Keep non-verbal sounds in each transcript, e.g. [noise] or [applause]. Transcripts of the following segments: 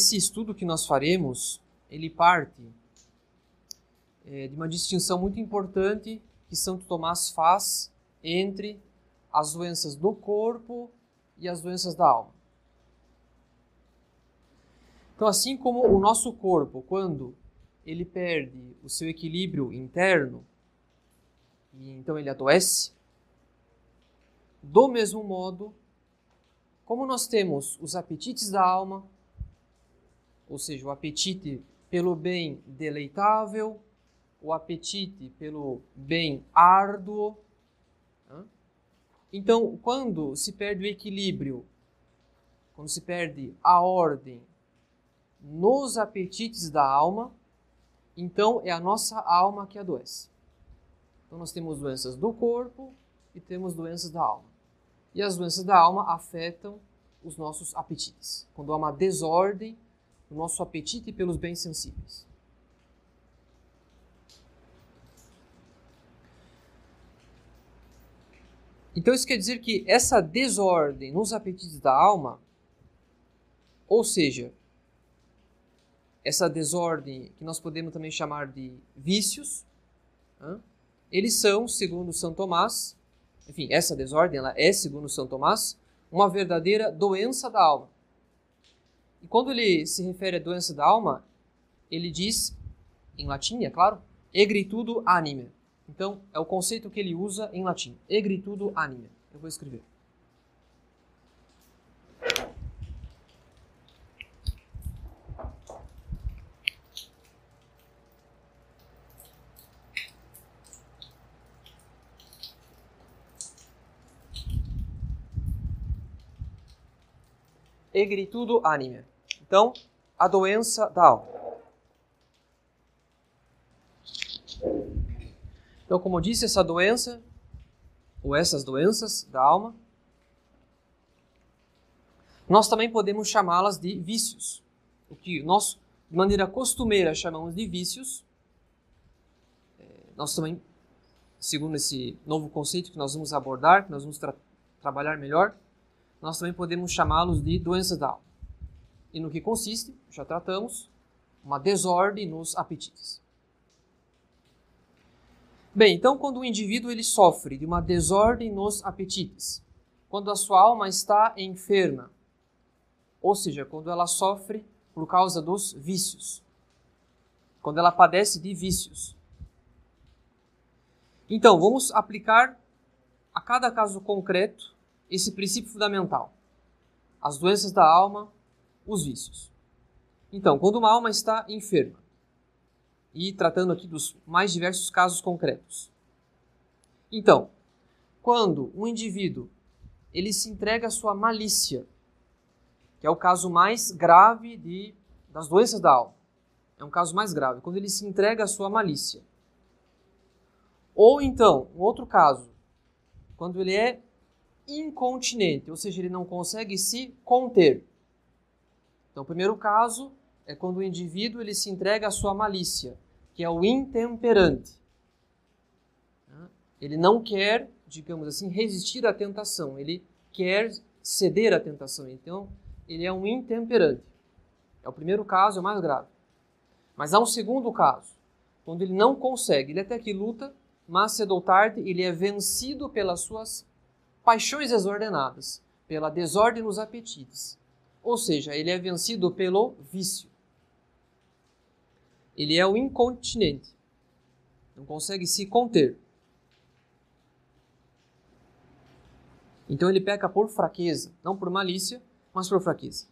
esse estudo que nós faremos, ele parte é, de uma distinção muito importante que Santo Tomás faz entre as doenças do corpo e as doenças da alma. Então, assim como o nosso corpo, quando ele perde o seu equilíbrio interno, e então ele adoece, do mesmo modo, como nós temos os apetites da alma, ou seja, o apetite pelo bem deleitável, o apetite pelo bem árduo. Então, quando se perde o equilíbrio, quando se perde a ordem nos apetites da alma, então é a nossa alma que adoece. Então, nós temos doenças do corpo e temos doenças da alma. E as doenças da alma afetam os nossos apetites. Quando há uma desordem o nosso apetite pelos bens sensíveis. Então isso quer dizer que essa desordem nos apetites da alma, ou seja, essa desordem que nós podemos também chamar de vícios, eles são, segundo São Tomás, enfim, essa desordem ela é, segundo São Tomás, uma verdadeira doença da alma. E quando ele se refere à doença da alma, ele diz, em latim, é claro, egritudo anime. Então, é o conceito que ele usa em latim, egritudo anime. Eu vou escrever. Egritudo anime. Então, a doença da alma. Então, como eu disse, essa doença, ou essas doenças da alma, nós também podemos chamá-las de vícios. O que nós, de maneira costumeira, chamamos de vícios, é, nós também, segundo esse novo conceito que nós vamos abordar, que nós vamos tra trabalhar melhor, nós também podemos chamá-los de doenças da alma. E no que consiste, já tratamos, uma desordem nos apetites. Bem, então quando o indivíduo ele sofre de uma desordem nos apetites, quando a sua alma está enferma, ou seja, quando ela sofre por causa dos vícios, quando ela padece de vícios. Então, vamos aplicar a cada caso concreto esse princípio fundamental. As doenças da alma, os vícios. Então, quando uma alma está enferma, e tratando aqui dos mais diversos casos concretos. Então, quando um indivíduo ele se entrega à sua malícia, que é o caso mais grave de, das doenças da alma, é um caso mais grave, quando ele se entrega à sua malícia. Ou então, um outro caso, quando ele é incontinente, ou seja, ele não consegue se conter. Então, o primeiro caso é quando o indivíduo ele se entrega à sua malícia, que é o intemperante. Ele não quer, digamos assim, resistir à tentação, ele quer ceder à tentação. Então, ele é um intemperante. É o primeiro caso, é o mais grave. Mas há um segundo caso, quando ele não consegue, ele até que luta, mas cedo ou tarde ele é vencido pelas suas paixões desordenadas, pela desordem nos apetites. Ou seja, ele é vencido pelo vício. Ele é o incontinente. Não consegue se conter. Então ele peca por fraqueza, não por malícia, mas por fraqueza.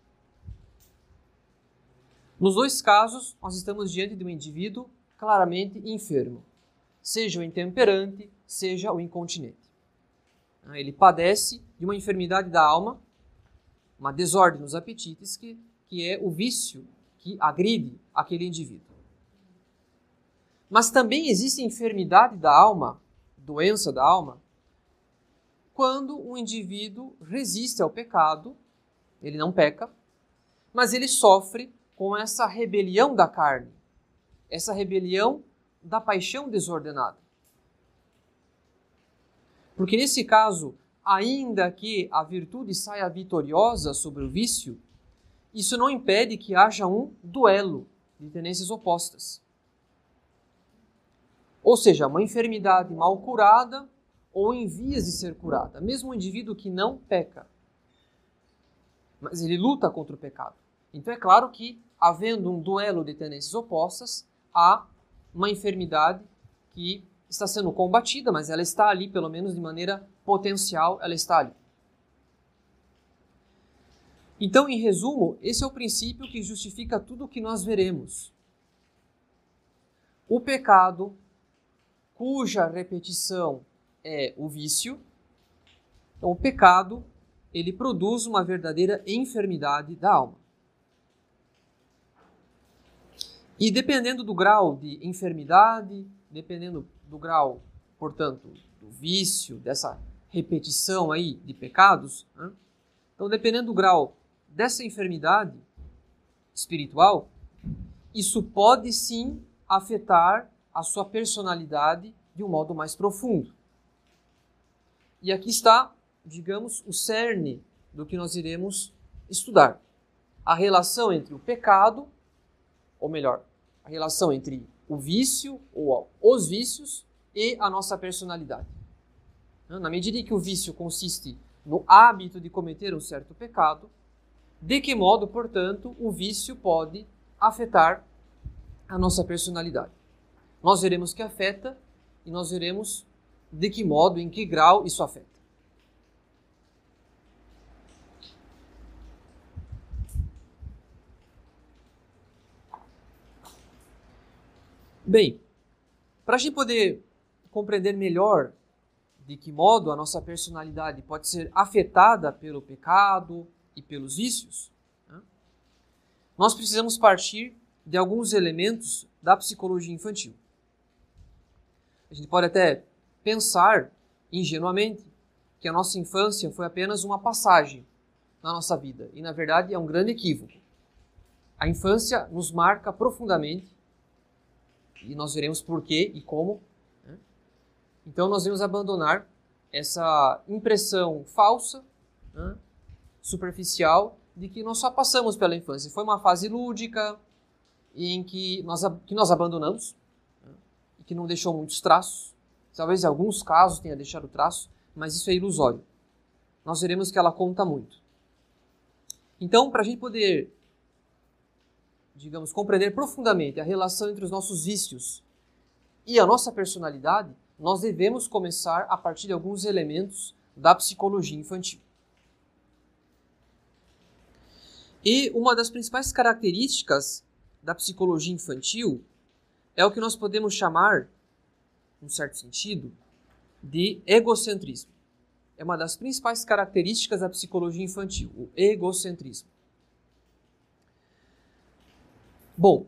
Nos dois casos, nós estamos diante de um indivíduo claramente enfermo, seja o intemperante, seja o incontinente. Né? Ele padece de uma enfermidade da alma, uma desordem nos apetites, que, que é o vício que agride aquele indivíduo. Mas também existe enfermidade da alma, doença da alma, quando o indivíduo resiste ao pecado, ele não peca, mas ele sofre com essa rebelião da carne, essa rebelião da paixão desordenada. Porque nesse caso, ainda que a virtude saia vitoriosa sobre o vício, isso não impede que haja um duelo de tendências opostas. Ou seja, uma enfermidade mal curada ou em vias de ser curada, mesmo um indivíduo que não peca, mas ele luta contra o pecado. Então é claro que, havendo um duelo de tendências opostas, há uma enfermidade que está sendo combatida, mas ela está ali, pelo menos de maneira potencial, ela está ali. Então, em resumo, esse é o princípio que justifica tudo o que nós veremos. O pecado, cuja repetição é o vício, então o pecado, ele produz uma verdadeira enfermidade da alma. E dependendo do grau de enfermidade, dependendo do grau, portanto, do vício, dessa repetição aí de pecados, né? então dependendo do grau dessa enfermidade espiritual, isso pode sim afetar a sua personalidade de um modo mais profundo. E aqui está, digamos, o cerne do que nós iremos estudar. A relação entre o pecado, ou melhor, a relação entre o vício ou os vícios e a nossa personalidade. Na medida em que o vício consiste no hábito de cometer um certo pecado, de que modo, portanto, o vício pode afetar a nossa personalidade? Nós veremos que afeta e nós veremos de que modo, em que grau isso afeta. Bem, para a gente poder compreender melhor de que modo a nossa personalidade pode ser afetada pelo pecado, e pelos vícios, né? nós precisamos partir de alguns elementos da psicologia infantil. A gente pode até pensar ingenuamente que a nossa infância foi apenas uma passagem na nossa vida, e na verdade é um grande equívoco. A infância nos marca profundamente, e nós veremos por quê e como. Né? Então nós devemos abandonar essa impressão falsa né? superficial de que nós só passamos pela infância. Foi uma fase lúdica em que nós, que nós abandonamos né, e que não deixou muitos traços. Talvez em alguns casos tenha deixado traços, mas isso é ilusório. Nós veremos que ela conta muito. Então, para a gente poder, digamos, compreender profundamente a relação entre os nossos vícios e a nossa personalidade, nós devemos começar a partir de alguns elementos da psicologia infantil. E uma das principais características da psicologia infantil é o que nós podemos chamar, num certo sentido, de egocentrismo. É uma das principais características da psicologia infantil, o egocentrismo. Bom,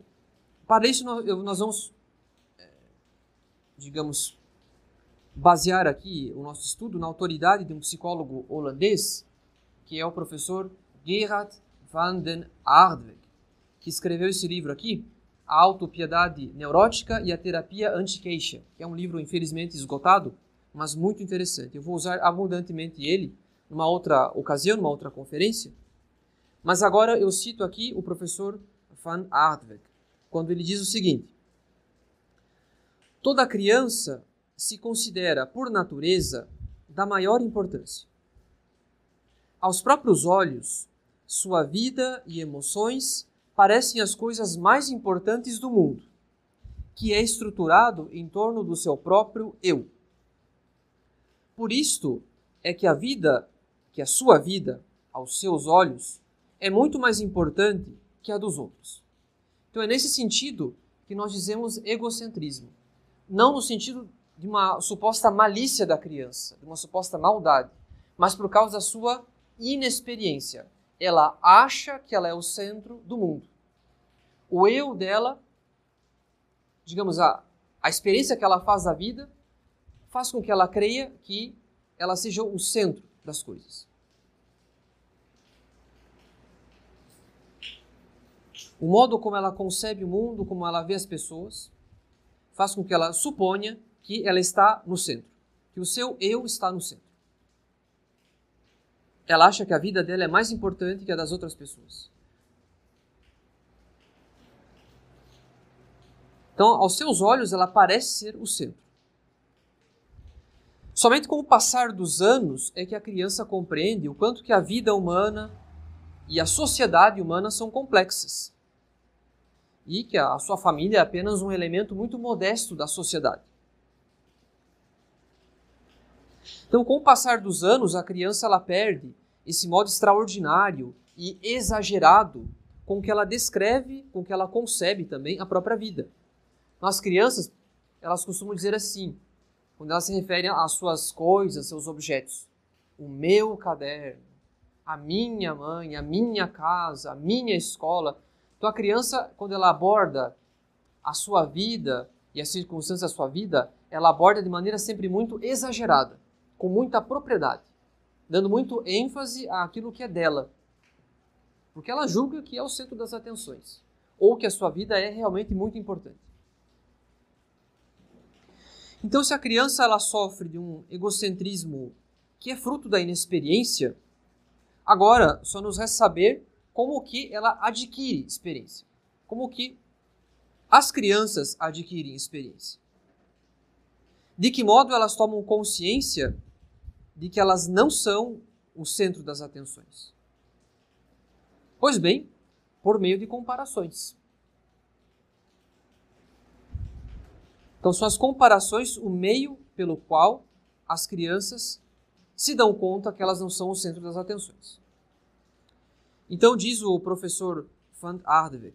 para isso nós vamos, é, digamos, basear aqui o nosso estudo na autoridade de um psicólogo holandês, que é o professor Gerhard van den Aardweg, que escreveu esse livro aqui, A Autopiedade Neurótica e a Terapia Anti-Queixa, que é um livro infelizmente esgotado, mas muito interessante. Eu vou usar abundantemente ele numa outra ocasião, numa outra conferência. Mas agora eu cito aqui o professor Van Aardweg, quando ele diz o seguinte: Toda criança se considera, por natureza, da maior importância. Aos próprios olhos, sua vida e emoções parecem as coisas mais importantes do mundo, que é estruturado em torno do seu próprio eu. Por isto é que a vida, que a sua vida, aos seus olhos, é muito mais importante que a dos outros. Então é nesse sentido que nós dizemos egocentrismo, não no sentido de uma suposta malícia da criança, de uma suposta maldade, mas por causa da sua inexperiência, ela acha que ela é o centro do mundo. O eu dela, digamos, a, a experiência que ela faz da vida, faz com que ela creia que ela seja o centro das coisas. O modo como ela concebe o mundo, como ela vê as pessoas, faz com que ela suponha que ela está no centro, que o seu eu está no centro. ela acha que a vida dela é mais importante que a das outras pessoas. Então, aos seus olhos, ela parece ser o centro. Somente com o passar dos anos é que a criança compreende o quanto que a vida humana e a sociedade humana são complexas. E que a sua família é apenas um elemento muito modesto da sociedade. Então, com o passar dos anos, a criança ela perde esse modo extraordinário e exagerado com que ela descreve, com que ela concebe também a própria vida. As crianças, elas costumam dizer assim: quando elas se referem às suas coisas, seus objetos. O meu caderno, a minha mãe, a minha casa, a minha escola. Então a criança, quando ela aborda a sua vida e as circunstâncias da sua vida, ela aborda de maneira sempre muito exagerada, com muita propriedade, dando muito ênfase àquilo que é dela. Porque ela julga que é o centro das atenções, ou que a sua vida é realmente muito importante. Então, se a criança ela sofre de um egocentrismo que é fruto da inexperiência, agora só nos resta saber como que ela adquire experiência. Como que as crianças adquirem experiência. De que modo elas tomam consciência de que elas não são o centro das atenções? Pois bem, por meio de comparações. Então, são as comparações o meio pelo qual as crianças se dão conta que elas não são o centro das atenções. Então, diz o professor Van Ardweg,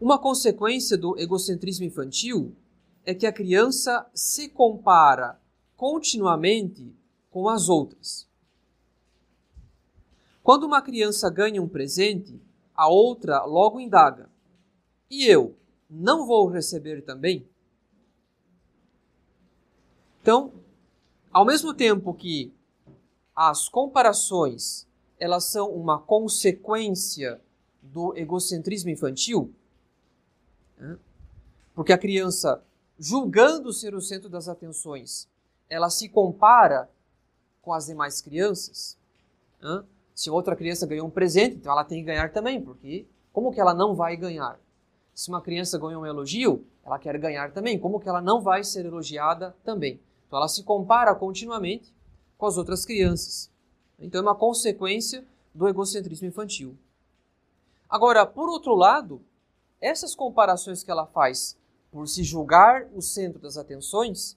uma consequência do egocentrismo infantil é que a criança se compara continuamente com as outras. Quando uma criança ganha um presente, a outra logo indaga: E eu? não vou receber também? Então, ao mesmo tempo que as comparações elas são uma consequência do egocentrismo infantil, porque a criança, julgando ser o centro das atenções, ela se compara com as demais crianças. Se outra criança ganhou um presente, então ela tem que ganhar também, porque como que ela não vai ganhar? Se uma criança ganha um elogio, ela quer ganhar também. Como que ela não vai ser elogiada também? Então ela se compara continuamente com as outras crianças. Então é uma consequência do egocentrismo infantil. Agora, por outro lado, essas comparações que ela faz por se julgar o centro das atenções,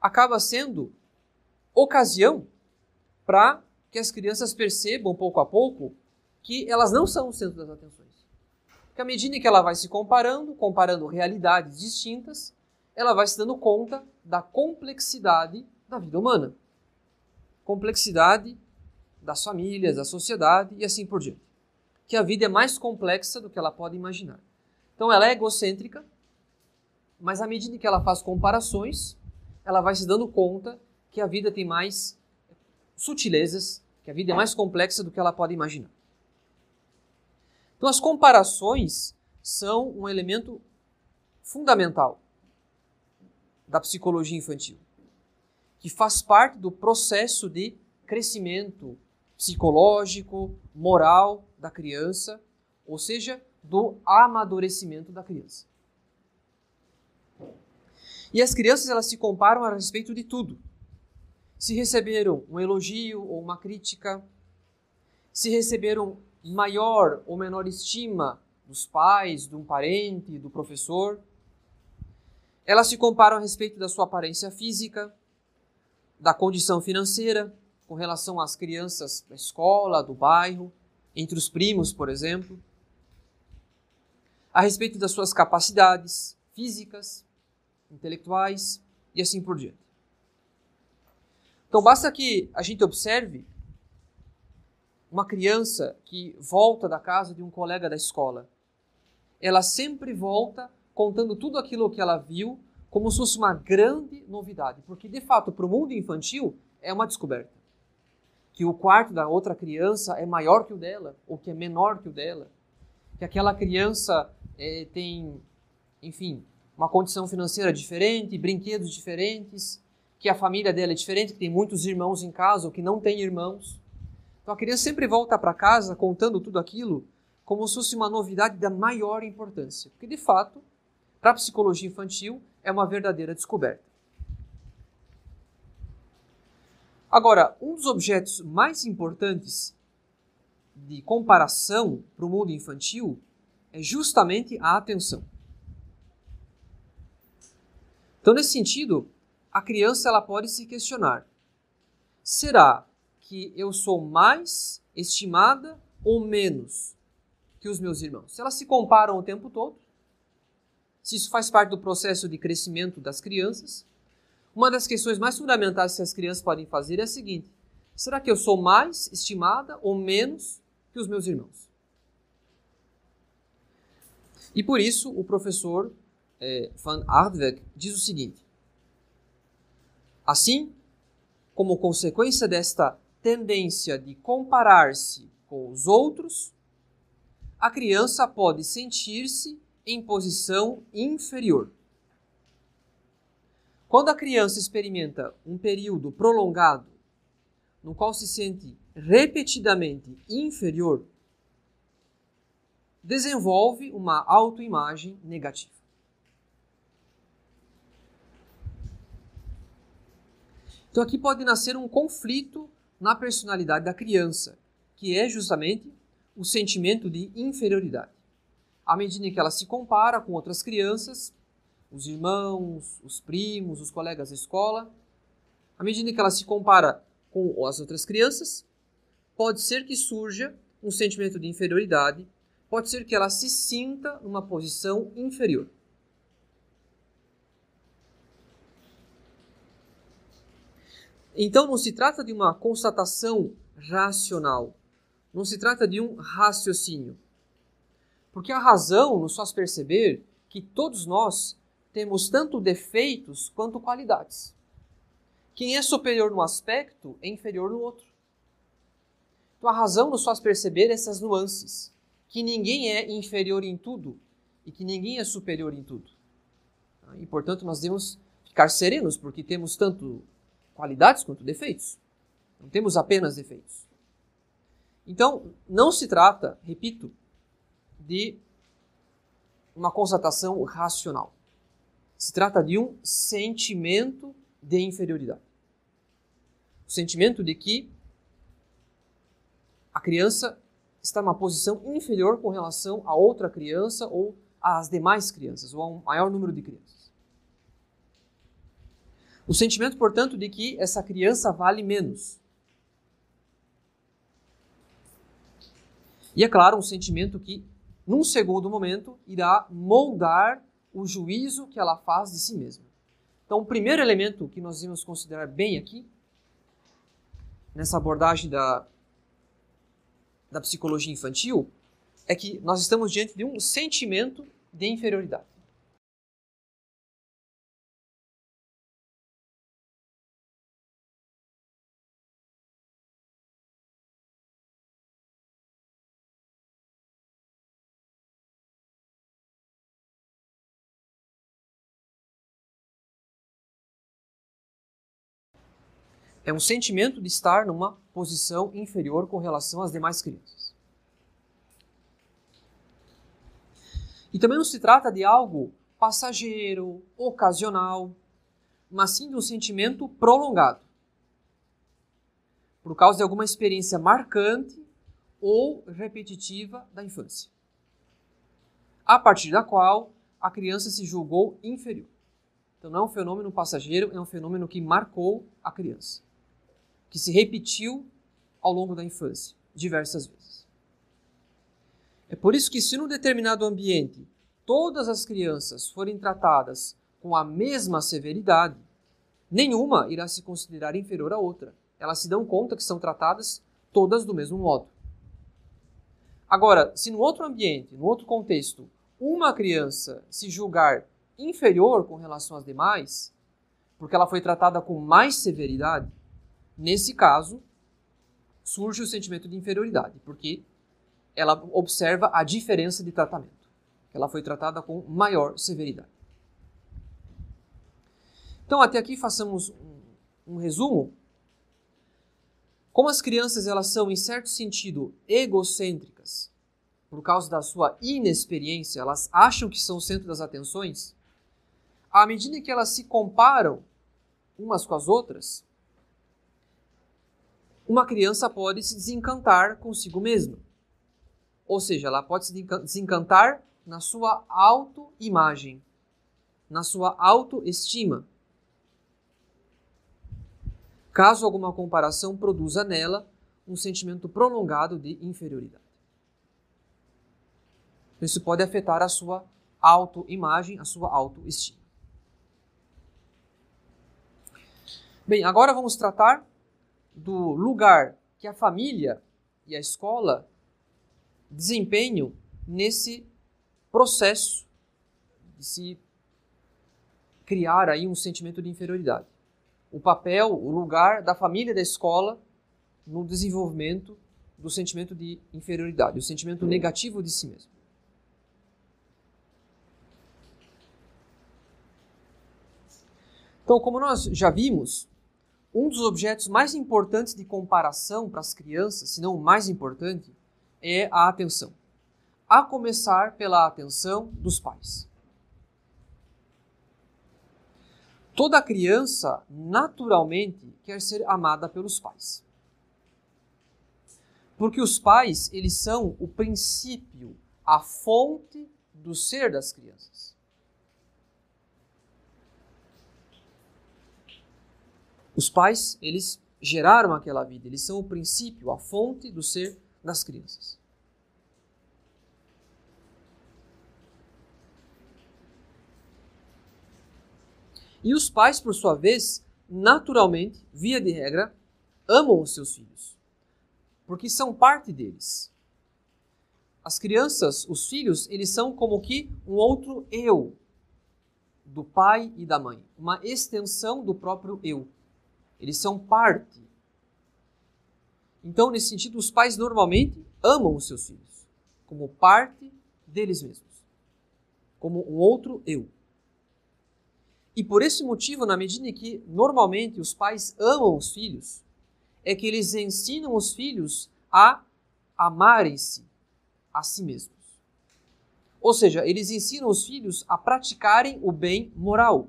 acaba sendo ocasião para que as crianças percebam pouco a pouco que elas não são o centro das atenções que à medida que ela vai se comparando, comparando realidades distintas, ela vai se dando conta da complexidade da vida humana. Complexidade das famílias, da sociedade e assim por diante. Que a vida é mais complexa do que ela pode imaginar. Então ela é egocêntrica, mas à medida que ela faz comparações, ela vai se dando conta que a vida tem mais sutilezas, que a vida é mais complexa do que ela pode imaginar. Então, as comparações são um elemento fundamental da psicologia infantil, que faz parte do processo de crescimento psicológico, moral da criança, ou seja, do amadurecimento da criança. E as crianças elas se comparam a respeito de tudo. Se receberam um elogio ou uma crítica, se receberam maior ou menor estima dos pais, de um parente, do professor. Elas se comparam a respeito da sua aparência física, da condição financeira, com relação às crianças da escola, do bairro, entre os primos, por exemplo. A respeito das suas capacidades físicas, intelectuais e assim por diante. Então basta que a gente observe uma criança que volta da casa de um colega da escola, ela sempre volta contando tudo aquilo que ela viu como se fosse uma grande novidade, porque de fato para o mundo infantil é uma descoberta. Que o quarto da outra criança é maior que o dela, ou que é menor que o dela, que aquela criança é, tem, enfim, uma condição financeira diferente, brinquedos diferentes, que a família dela é diferente, que tem muitos irmãos em casa ou que não tem irmãos. Então a criança sempre volta para casa contando tudo aquilo como se fosse uma novidade da maior importância. Porque, de fato, para a psicologia infantil, é uma verdadeira descoberta. Agora, um dos objetos mais importantes de comparação para o mundo infantil é justamente a atenção. Então, nesse sentido, a criança ela pode se questionar: será que eu sou mais estimada ou menos que os meus irmãos? Se elas se comparam o tempo todo, se isso faz parte do processo de crescimento das crianças, uma das questões mais fundamentais que as crianças podem fazer é a seguinte: será que eu sou mais estimada ou menos que os meus irmãos? E por isso o professor é, Van Aardweg diz o seguinte: Assim, como consequência desta tendência de comparar-se com os outros, a criança pode sentir-se em posição inferior. Quando a criança experimenta um período prolongado no qual se sente repetidamente inferior, desenvolve uma autoimagem negativa. Então aqui pode nascer um conflito na personalidade da criança, que é justamente o sentimento de inferioridade. À medida que ela se compara com outras crianças, os irmãos, os primos, os colegas da escola, à medida que ela se compara com as outras crianças, pode ser que surja um sentimento de inferioridade, pode ser que ela se sinta numa posição inferior. Então não se trata de uma constatação racional, não se trata de um raciocínio. Porque a razão nos faz perceber que todos nós temos tanto defeitos quanto qualidades. Quem é superior num aspecto é inferior no outro. Então a razão nos faz perceber essas nuances, que ninguém é inferior em tudo e que ninguém é superior em tudo. E portanto nós devemos ficar serenos, porque temos tanto qualidades quanto defeitos. Não temos apenas defeitos. Então, não se trata, repito, de uma constatação racional. Se trata de um sentimento de inferioridade. O sentimento de que a criança está numa posição inferior com relação a outra criança ou às demais crianças, ou a um maior número de crianças. O sentimento, portanto, de que essa criança vale menos. E é claro, um sentimento que, num segundo momento, irá moldar o juízo que ela faz de si mesma. Então, o primeiro elemento que nós vamos considerar bem aqui, nessa abordagem da, da psicologia infantil, é que nós estamos diante de um sentimento de inferioridade. É um sentimento de estar numa posição inferior com relação às demais crianças. E também não se trata de algo passageiro, ocasional, mas sim de um sentimento prolongado, por causa de alguma experiência marcante ou repetitiva da infância, a partir da qual a criança se julgou inferior. Então não é um fenômeno passageiro, é um fenômeno que marcou a criança que se repetiu ao longo da infância, diversas vezes. É por isso que, se num determinado ambiente todas as crianças forem tratadas com a mesma severidade, nenhuma irá se considerar inferior à outra. Elas se dão conta que são tratadas todas do mesmo modo. Agora, se no outro ambiente, no outro contexto, uma criança se julgar inferior com relação às demais, porque ela foi tratada com mais severidade, Nesse caso, surge o sentimento de inferioridade, porque ela observa a diferença de tratamento. Ela foi tratada com maior severidade. Então, até aqui façamos um resumo, como as crianças elas são em certo sentido egocêntricas, por causa da sua inexperiência, elas acham que são o centro das atenções, à medida que elas se comparam umas com as outras, uma criança pode se desencantar consigo mesma. Ou seja, ela pode se desencantar na sua autoimagem, na sua autoestima. Caso alguma comparação produza nela um sentimento prolongado de inferioridade. Isso pode afetar a sua autoimagem, a sua autoestima. Bem, agora vamos tratar do lugar que a família e a escola desempenham nesse processo de se criar aí um sentimento de inferioridade. O papel, o lugar da família e da escola no desenvolvimento do sentimento de inferioridade, o sentimento negativo de si mesmo. Então, como nós já vimos, um dos objetos mais importantes de comparação para as crianças, se não o mais importante, é a atenção. A começar pela atenção dos pais. Toda criança, naturalmente, quer ser amada pelos pais. Porque os pais, eles são o princípio, a fonte do ser das crianças. Os pais, eles geraram aquela vida, eles são o princípio, a fonte do ser das crianças. E os pais, por sua vez, naturalmente, via de regra, amam os seus filhos, porque são parte deles. As crianças, os filhos, eles são como que um outro eu do pai e da mãe, uma extensão do próprio eu. Eles são parte. Então, nesse sentido, os pais normalmente amam os seus filhos como parte deles mesmos, como um outro eu. E por esse motivo, na medida em que normalmente os pais amam os filhos, é que eles ensinam os filhos a amarem-se a si mesmos. Ou seja, eles ensinam os filhos a praticarem o bem moral,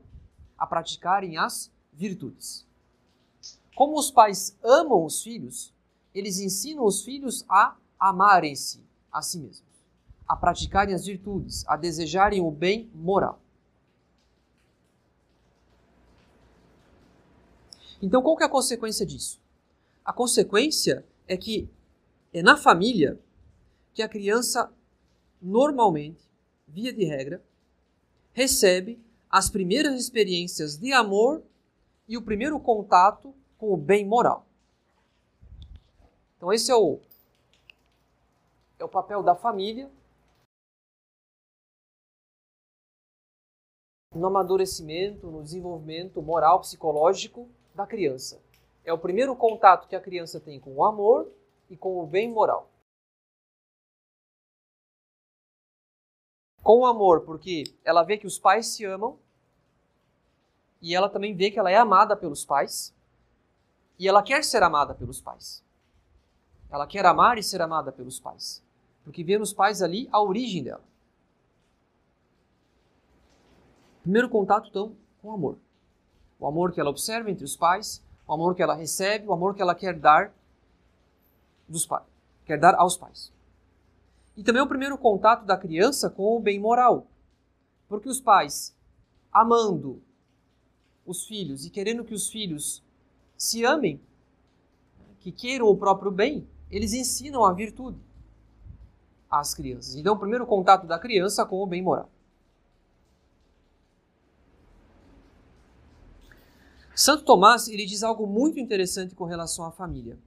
a praticarem as virtudes. Como os pais amam os filhos, eles ensinam os filhos a amarem-se a si mesmos, a praticarem as virtudes, a desejarem o bem moral. Então, qual que é a consequência disso? A consequência é que é na família que a criança normalmente, via de regra, recebe as primeiras experiências de amor e o primeiro contato com o bem moral. Então esse é o é o papel da família no amadurecimento, no desenvolvimento moral psicológico da criança. É o primeiro contato que a criança tem com o amor e com o bem moral. Com o amor, porque ela vê que os pais se amam e ela também vê que ela é amada pelos pais. E ela quer ser amada pelos pais. Ela quer amar e ser amada pelos pais. Porque vê nos pais ali a origem dela. Primeiro contato, então, com o amor. O amor que ela observa entre os pais, o amor que ela recebe, o amor que ela quer dar dos pais, quer dar aos pais. E também o primeiro contato da criança com o bem moral. Porque os pais, amando os filhos e querendo que os filhos se amem, que queiram o próprio bem, eles ensinam a virtude às crianças. Então, o primeiro contato da criança com o bem moral. Santo Tomás ele diz algo muito interessante com relação à família.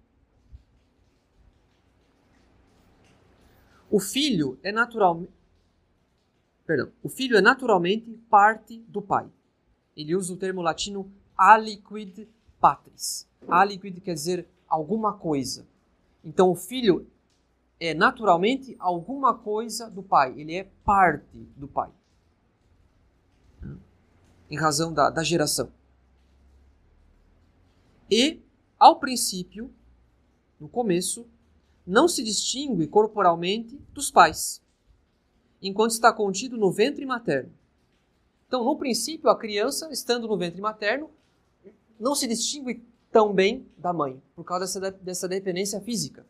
O filho é naturalmente Perdão, o filho é naturalmente parte do pai. Ele usa o termo latino aliquid patris. Aliquid quer dizer alguma coisa. Então o filho é naturalmente alguma coisa do pai, ele é parte do pai. Em razão da, da geração. e, ao princípio, no começo, não se distingue corporalmente dos pais, enquanto está contido no ventre materno. Então, no princípio, a criança, estando no ventre materno, não se distingue tão bem da mãe, por causa dessa, dessa dependência física.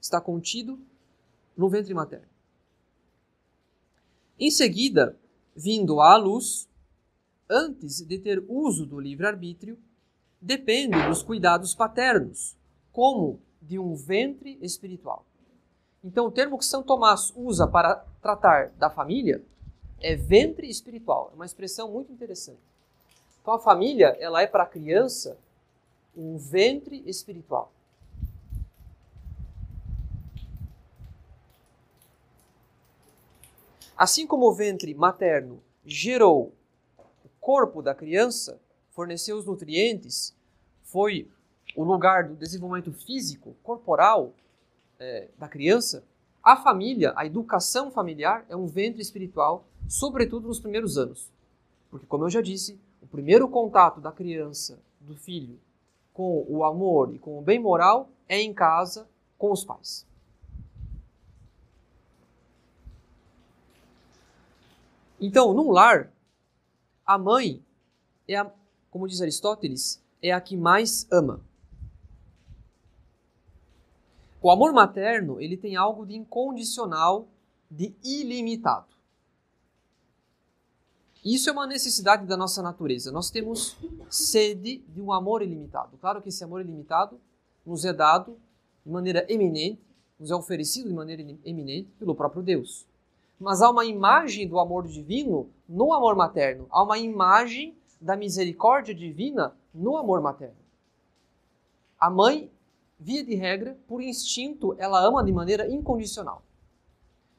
Está contido no ventre materno. Em seguida, vindo à luz, antes de ter uso do livre-arbítrio, depende dos cuidados paternos, como de um ventre espiritual. Então, o termo que São Tomás usa para tratar da família é ventre espiritual. É uma expressão muito interessante. Então, a família ela é para a criança um ventre espiritual. Assim como o ventre materno gerou o corpo da criança, forneceu os nutrientes, foi o lugar do desenvolvimento físico, corporal é, da criança, a família, a educação familiar é um ventre espiritual, sobretudo nos primeiros anos. Porque, como eu já disse, primeiro contato da criança, do filho, com o amor e com o bem moral é em casa com os pais. Então, num lar, a mãe é a, como diz Aristóteles, é a que mais ama. O amor materno, ele tem algo de incondicional, de ilimitado. Isso é uma necessidade da nossa natureza. Nós temos sede de um amor ilimitado. Claro que esse amor ilimitado nos é dado de maneira eminente, nos é oferecido de maneira eminente pelo próprio Deus. Mas há uma imagem do amor divino no amor materno. Há uma imagem da misericórdia divina no amor materno. A mãe via de regra, por instinto, ela ama de maneira incondicional.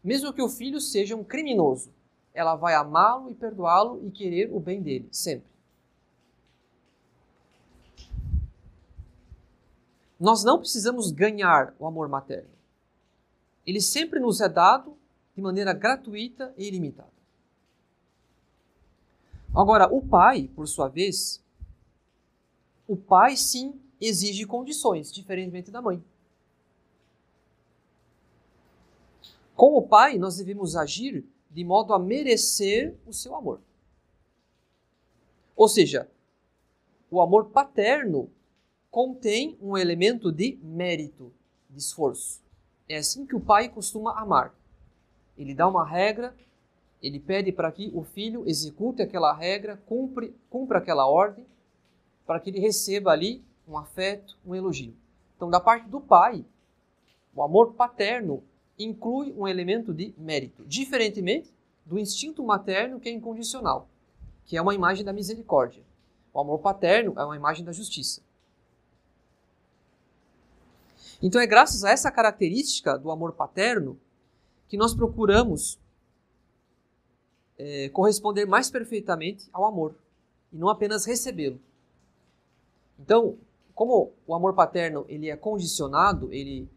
Mesmo que o filho seja um criminoso, ela vai amá-lo e perdoá-lo e querer o bem dele, sempre. Nós não precisamos ganhar o amor materno. Ele sempre nos é dado de maneira gratuita e ilimitada. Agora, o pai, por sua vez, o pai sim exige condições, diferentemente da mãe. Com o pai, nós devemos agir de modo a merecer o seu amor. Ou seja, o amor paterno contém um elemento de mérito, de esforço. É assim que o pai costuma amar. Ele dá uma regra, ele pede para que o filho execute aquela regra, cumpre, cumpra aquela ordem, para que ele receba ali um afeto, um elogio. Então, da parte do pai, o amor paterno inclui um elemento de mérito, diferentemente do instinto materno que é incondicional, que é uma imagem da misericórdia. O amor paterno é uma imagem da justiça. Então é graças a essa característica do amor paterno que nós procuramos é, corresponder mais perfeitamente ao amor e não apenas recebê-lo. Então, como o amor paterno ele é condicionado, ele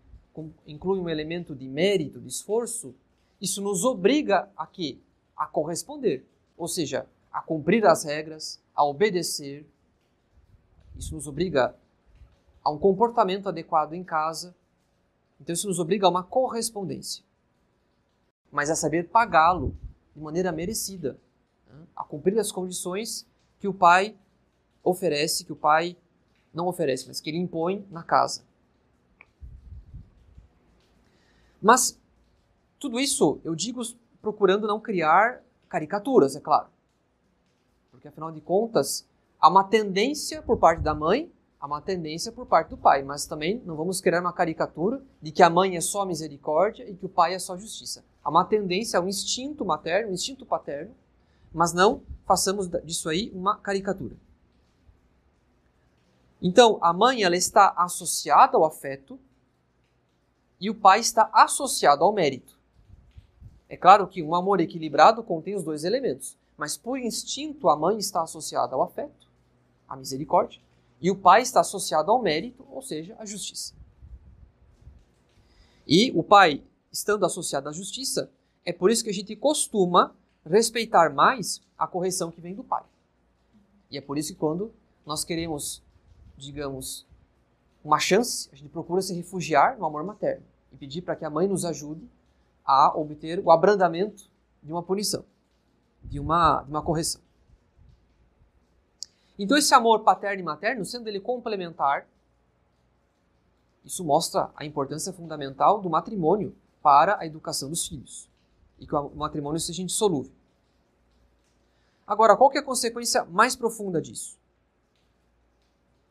inclui um elemento de mérito, de esforço, isso nos obriga a quê? A corresponder, ou seja, a cumprir as regras, a obedecer. Isso nos obriga a um comportamento adequado em casa. Então isso nos obriga a uma correspondência. Mas a saber pagá-lo de maneira merecida, né? a cumprir as condições que o pai oferece, que o pai não oferece, mas que ele impõe na casa. Mas tudo isso eu digo procurando não criar caricaturas, é claro. Porque afinal de contas, há uma tendência por parte da mãe, há uma tendência por parte do pai, mas também não vamos criar uma caricatura de que a mãe é só misericórdia e que o pai é só justiça. Há uma tendência, um instinto materno, um instinto paterno, mas não façamos disso aí uma caricatura. Então, a mãe ela está associada ao afeto e o pai está associado ao mérito. É claro que um amor equilibrado contém os dois elementos, mas por instinto a mãe está associada ao afeto, à misericórdia, e o pai está associado ao mérito, ou seja, à justiça. E o pai, estando associado à justiça, é por isso que a gente costuma respeitar mais a correção que vem do pai. E é por isso que quando nós queremos digamos, uma chance, a gente procura se refugiar no amor materno e pedir para que a mãe nos ajude a obter o abrandamento de uma punição, de uma, de uma correção. Então, esse amor paterno e materno, sendo ele complementar, isso mostra a importância fundamental do matrimônio para a educação dos filhos e que o matrimônio seja indissolúvel. Agora, qual é a consequência mais profunda disso?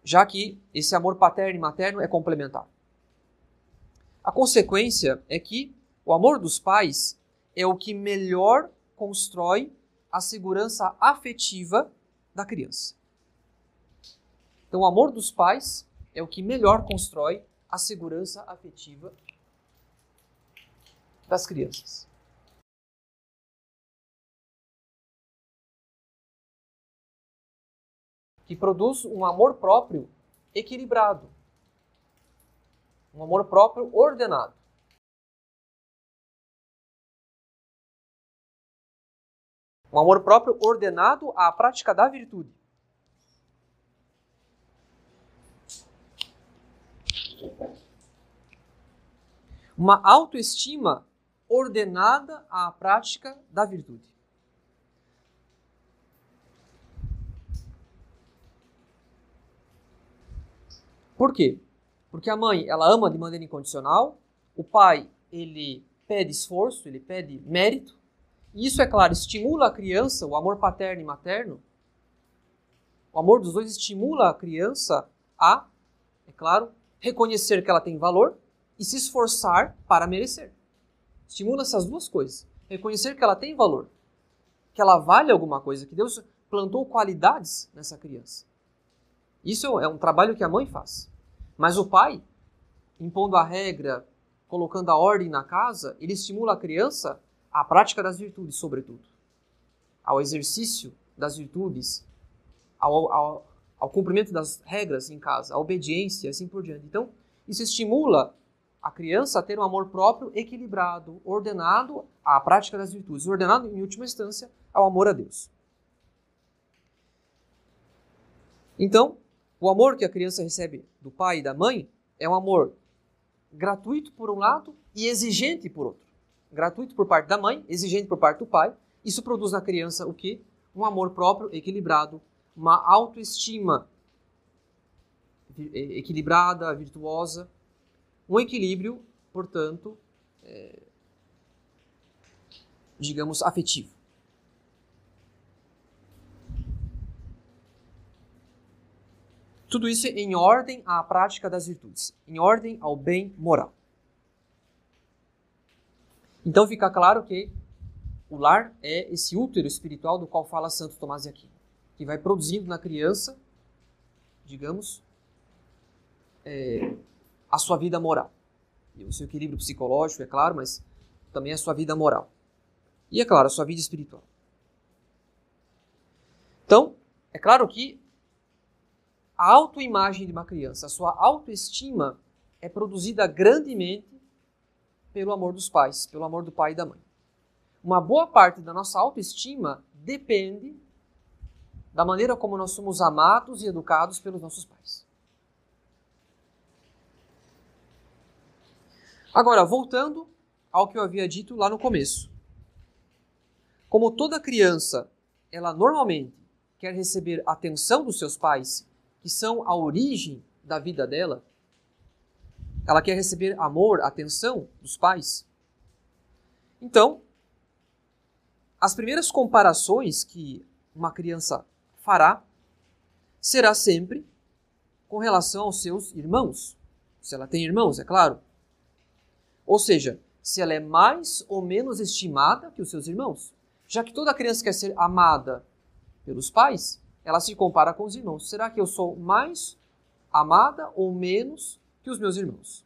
Já que esse amor paterno e materno é complementar. A consequência é que o amor dos pais é o que melhor constrói a segurança afetiva da criança. Então, o amor dos pais é o que melhor constrói a segurança afetiva das crianças. Que produz um amor próprio equilibrado, um amor próprio ordenado. Um amor próprio ordenado à prática da virtude. Uma autoestima ordenada à prática da virtude. Por quê? Porque a mãe, ela ama de maneira incondicional, o pai, ele pede esforço, ele pede mérito, e isso, é claro, estimula a criança, o amor paterno e materno, o amor dos dois estimula a criança a, é claro, reconhecer que ela tem valor e se esforçar para merecer. Estimula essas duas coisas. Reconhecer que ela tem valor, que ela vale alguma coisa, que Deus plantou qualidades nessa criança. Isso é um trabalho que a mãe faz. Mas o pai, impondo a regra, colocando a ordem na casa, ele estimula a criança à prática das virtudes, sobretudo. Ao exercício das virtudes, ao, ao, ao cumprimento das regras em casa, à obediência, assim por diante. Então, isso estimula a criança a ter um amor próprio equilibrado, ordenado à prática das virtudes, ordenado, em última instância, ao amor a Deus. Então, o amor que a criança recebe do pai e da mãe é um amor gratuito por um lado e exigente por outro. Gratuito por parte da mãe, exigente por parte do pai. Isso produz na criança o quê? Um amor próprio equilibrado, uma autoestima equilibrada, virtuosa, um equilíbrio, portanto, é, digamos, afetivo. Tudo isso em ordem à prática das virtudes, em ordem ao bem moral. Então fica claro que o lar é esse útero espiritual do qual fala Santo Tomás de Aquino, que vai produzindo na criança, digamos, é, a sua vida moral. E o seu equilíbrio psicológico, é claro, mas também a sua vida moral. E, é claro, a sua vida espiritual. Então, é claro que a autoimagem de uma criança, a sua autoestima é produzida grandemente pelo amor dos pais, pelo amor do pai e da mãe. Uma boa parte da nossa autoestima depende da maneira como nós somos amados e educados pelos nossos pais. Agora, voltando ao que eu havia dito lá no começo. Como toda criança, ela normalmente quer receber atenção dos seus pais, que são a origem da vida dela, ela quer receber amor, atenção dos pais. Então, as primeiras comparações que uma criança fará será sempre com relação aos seus irmãos. Se ela tem irmãos, é claro. Ou seja, se ela é mais ou menos estimada que os seus irmãos. Já que toda criança quer ser amada pelos pais, ela se compara com os irmãos. Será que eu sou mais amada ou menos que os meus irmãos?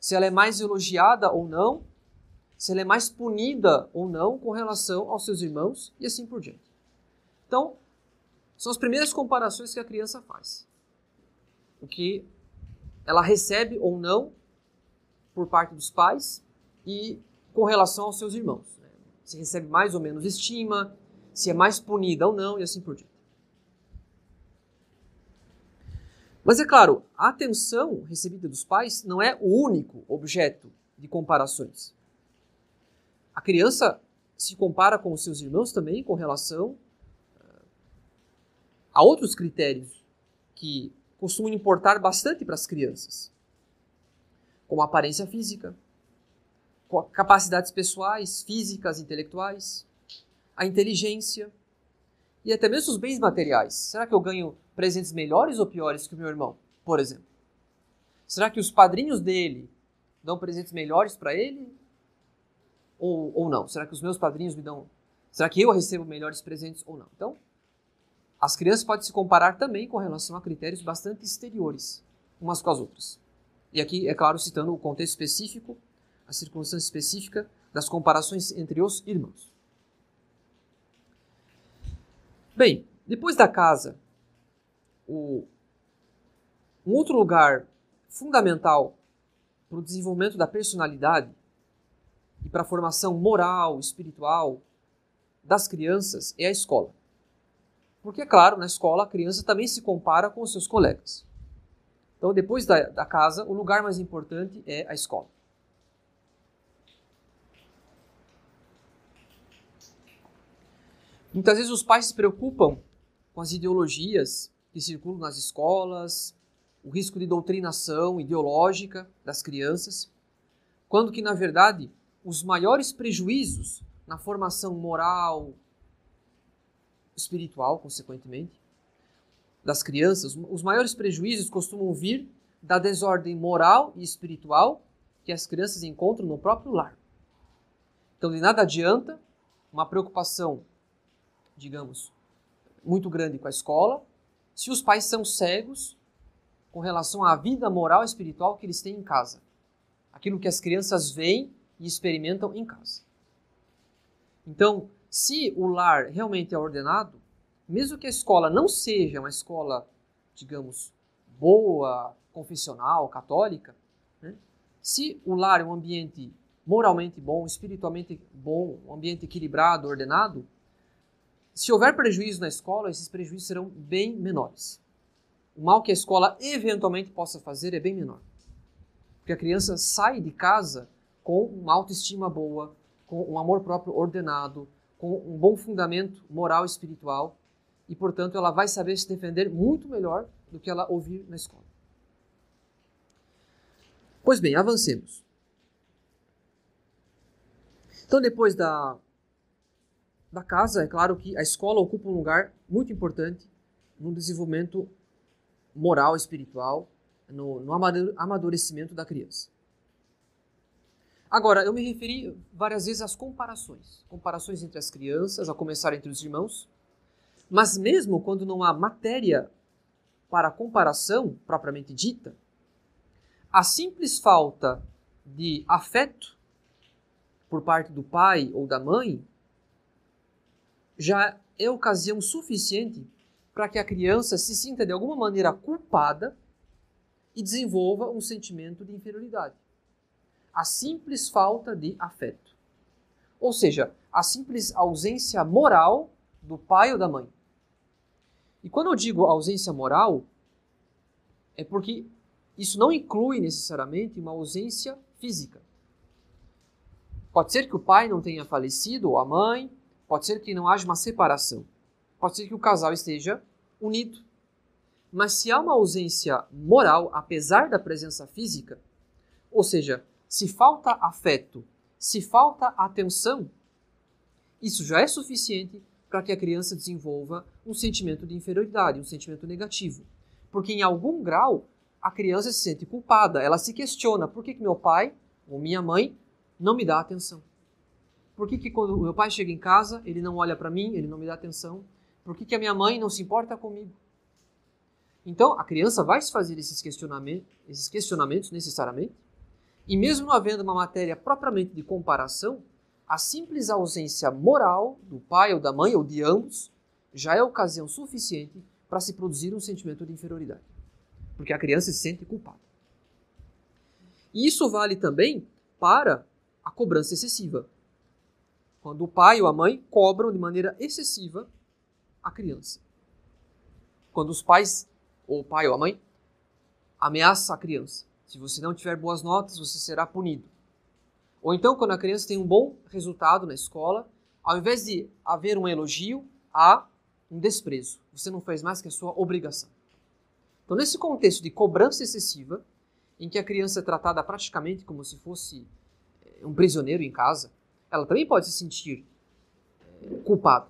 Se ela é mais elogiada ou não, se ela é mais punida ou não com relação aos seus irmãos e assim por diante. Então, são as primeiras comparações que a criança faz. O que ela recebe ou não por parte dos pais e com relação aos seus irmãos. Né? Se recebe mais ou menos estima, se é mais punida ou não e assim por diante. Mas é claro, a atenção recebida dos pais não é o único objeto de comparações. A criança se compara com os seus irmãos também com relação uh, a outros critérios que costumam importar bastante para as crianças, como a aparência física, capacidades pessoais, físicas, intelectuais, a inteligência e até mesmo os bens materiais. Será que eu ganho presentes melhores ou piores que o meu irmão, por exemplo? Será que os padrinhos dele dão presentes melhores para ele? Ou, ou não? Será que os meus padrinhos me dão. Será que eu recebo melhores presentes ou não? Então, as crianças podem se comparar também com relação a critérios bastante exteriores, umas com as outras. E aqui, é claro, citando o contexto específico, a circunstância específica das comparações entre os irmãos. Bem, depois da casa, o, um outro lugar fundamental para o desenvolvimento da personalidade e para a formação moral, espiritual das crianças é a escola. Porque, é claro, na escola a criança também se compara com os seus colegas. Então, depois da, da casa, o lugar mais importante é a escola. Muitas vezes os pais se preocupam com as ideologias que circulam nas escolas, o risco de doutrinação ideológica das crianças, quando que na verdade os maiores prejuízos na formação moral, espiritual, consequentemente, das crianças, os maiores prejuízos costumam vir da desordem moral e espiritual que as crianças encontram no próprio lar. Então, de nada adianta uma preocupação digamos, muito grande com a escola, se os pais são cegos com relação à vida moral e espiritual que eles têm em casa. Aquilo que as crianças veem e experimentam em casa. Então, se o lar realmente é ordenado, mesmo que a escola não seja uma escola, digamos, boa, confessional, católica, né? se o lar é um ambiente moralmente bom, espiritualmente bom, um ambiente equilibrado, ordenado, se houver prejuízo na escola, esses prejuízos serão bem menores. O mal que a escola eventualmente possa fazer é bem menor. Porque a criança sai de casa com uma autoestima boa, com um amor próprio ordenado, com um bom fundamento moral e espiritual, e portanto ela vai saber se defender muito melhor do que ela ouvir na escola. Pois bem, avancemos. Então, depois da da casa, é claro que a escola ocupa um lugar muito importante no desenvolvimento moral, espiritual, no, no amadurecimento da criança. Agora, eu me referi várias vezes às comparações. Comparações entre as crianças, a começar entre os irmãos. Mas mesmo quando não há matéria para comparação propriamente dita, a simples falta de afeto por parte do pai ou da mãe já é ocasião suficiente para que a criança se sinta de alguma maneira culpada e desenvolva um sentimento de inferioridade. A simples falta de afeto. Ou seja, a simples ausência moral do pai ou da mãe. E quando eu digo ausência moral, é porque isso não inclui necessariamente uma ausência física. Pode ser que o pai não tenha falecido, ou a mãe, Pode ser que não haja uma separação. Pode ser que o casal esteja unido. Mas se há uma ausência moral, apesar da presença física, ou seja, se falta afeto, se falta atenção, isso já é suficiente para que a criança desenvolva um sentimento de inferioridade, um sentimento negativo. Porque em algum grau a criança se sente culpada, ela se questiona por que, que meu pai ou minha mãe não me dá atenção. Por que, que quando o meu pai chega em casa, ele não olha para mim, ele não me dá atenção? Por que, que a minha mãe não se importa comigo? Então, a criança vai se fazer esses questionamentos, esses questionamentos necessariamente, e mesmo não havendo uma matéria propriamente de comparação, a simples ausência moral do pai ou da mãe ou de ambos já é ocasião suficiente para se produzir um sentimento de inferioridade, porque a criança se sente culpada. E isso vale também para a cobrança excessiva. Quando o pai ou a mãe cobram de maneira excessiva a criança. Quando os pais, ou o pai ou a mãe, ameaça a criança. Se você não tiver boas notas, você será punido. Ou então, quando a criança tem um bom resultado na escola, ao invés de haver um elogio, há um desprezo. Você não fez mais que a sua obrigação. Então, nesse contexto de cobrança excessiva, em que a criança é tratada praticamente como se fosse eh, um prisioneiro em casa, ela também pode se sentir é, culpada.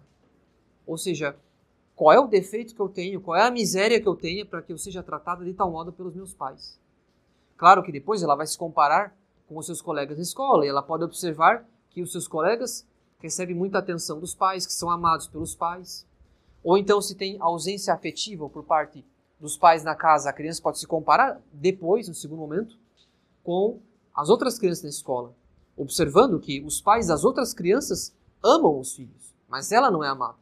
Ou seja, qual é o defeito que eu tenho, qual é a miséria que eu tenho para que eu seja tratada de tal modo pelos meus pais. Claro que depois ela vai se comparar com os seus colegas na escola e ela pode observar que os seus colegas recebem muita atenção dos pais, que são amados pelos pais. Ou então, se tem ausência afetiva por parte dos pais na casa, a criança pode se comparar depois, no segundo momento, com as outras crianças na escola, observando que os pais das outras crianças amam os filhos, mas ela não é amada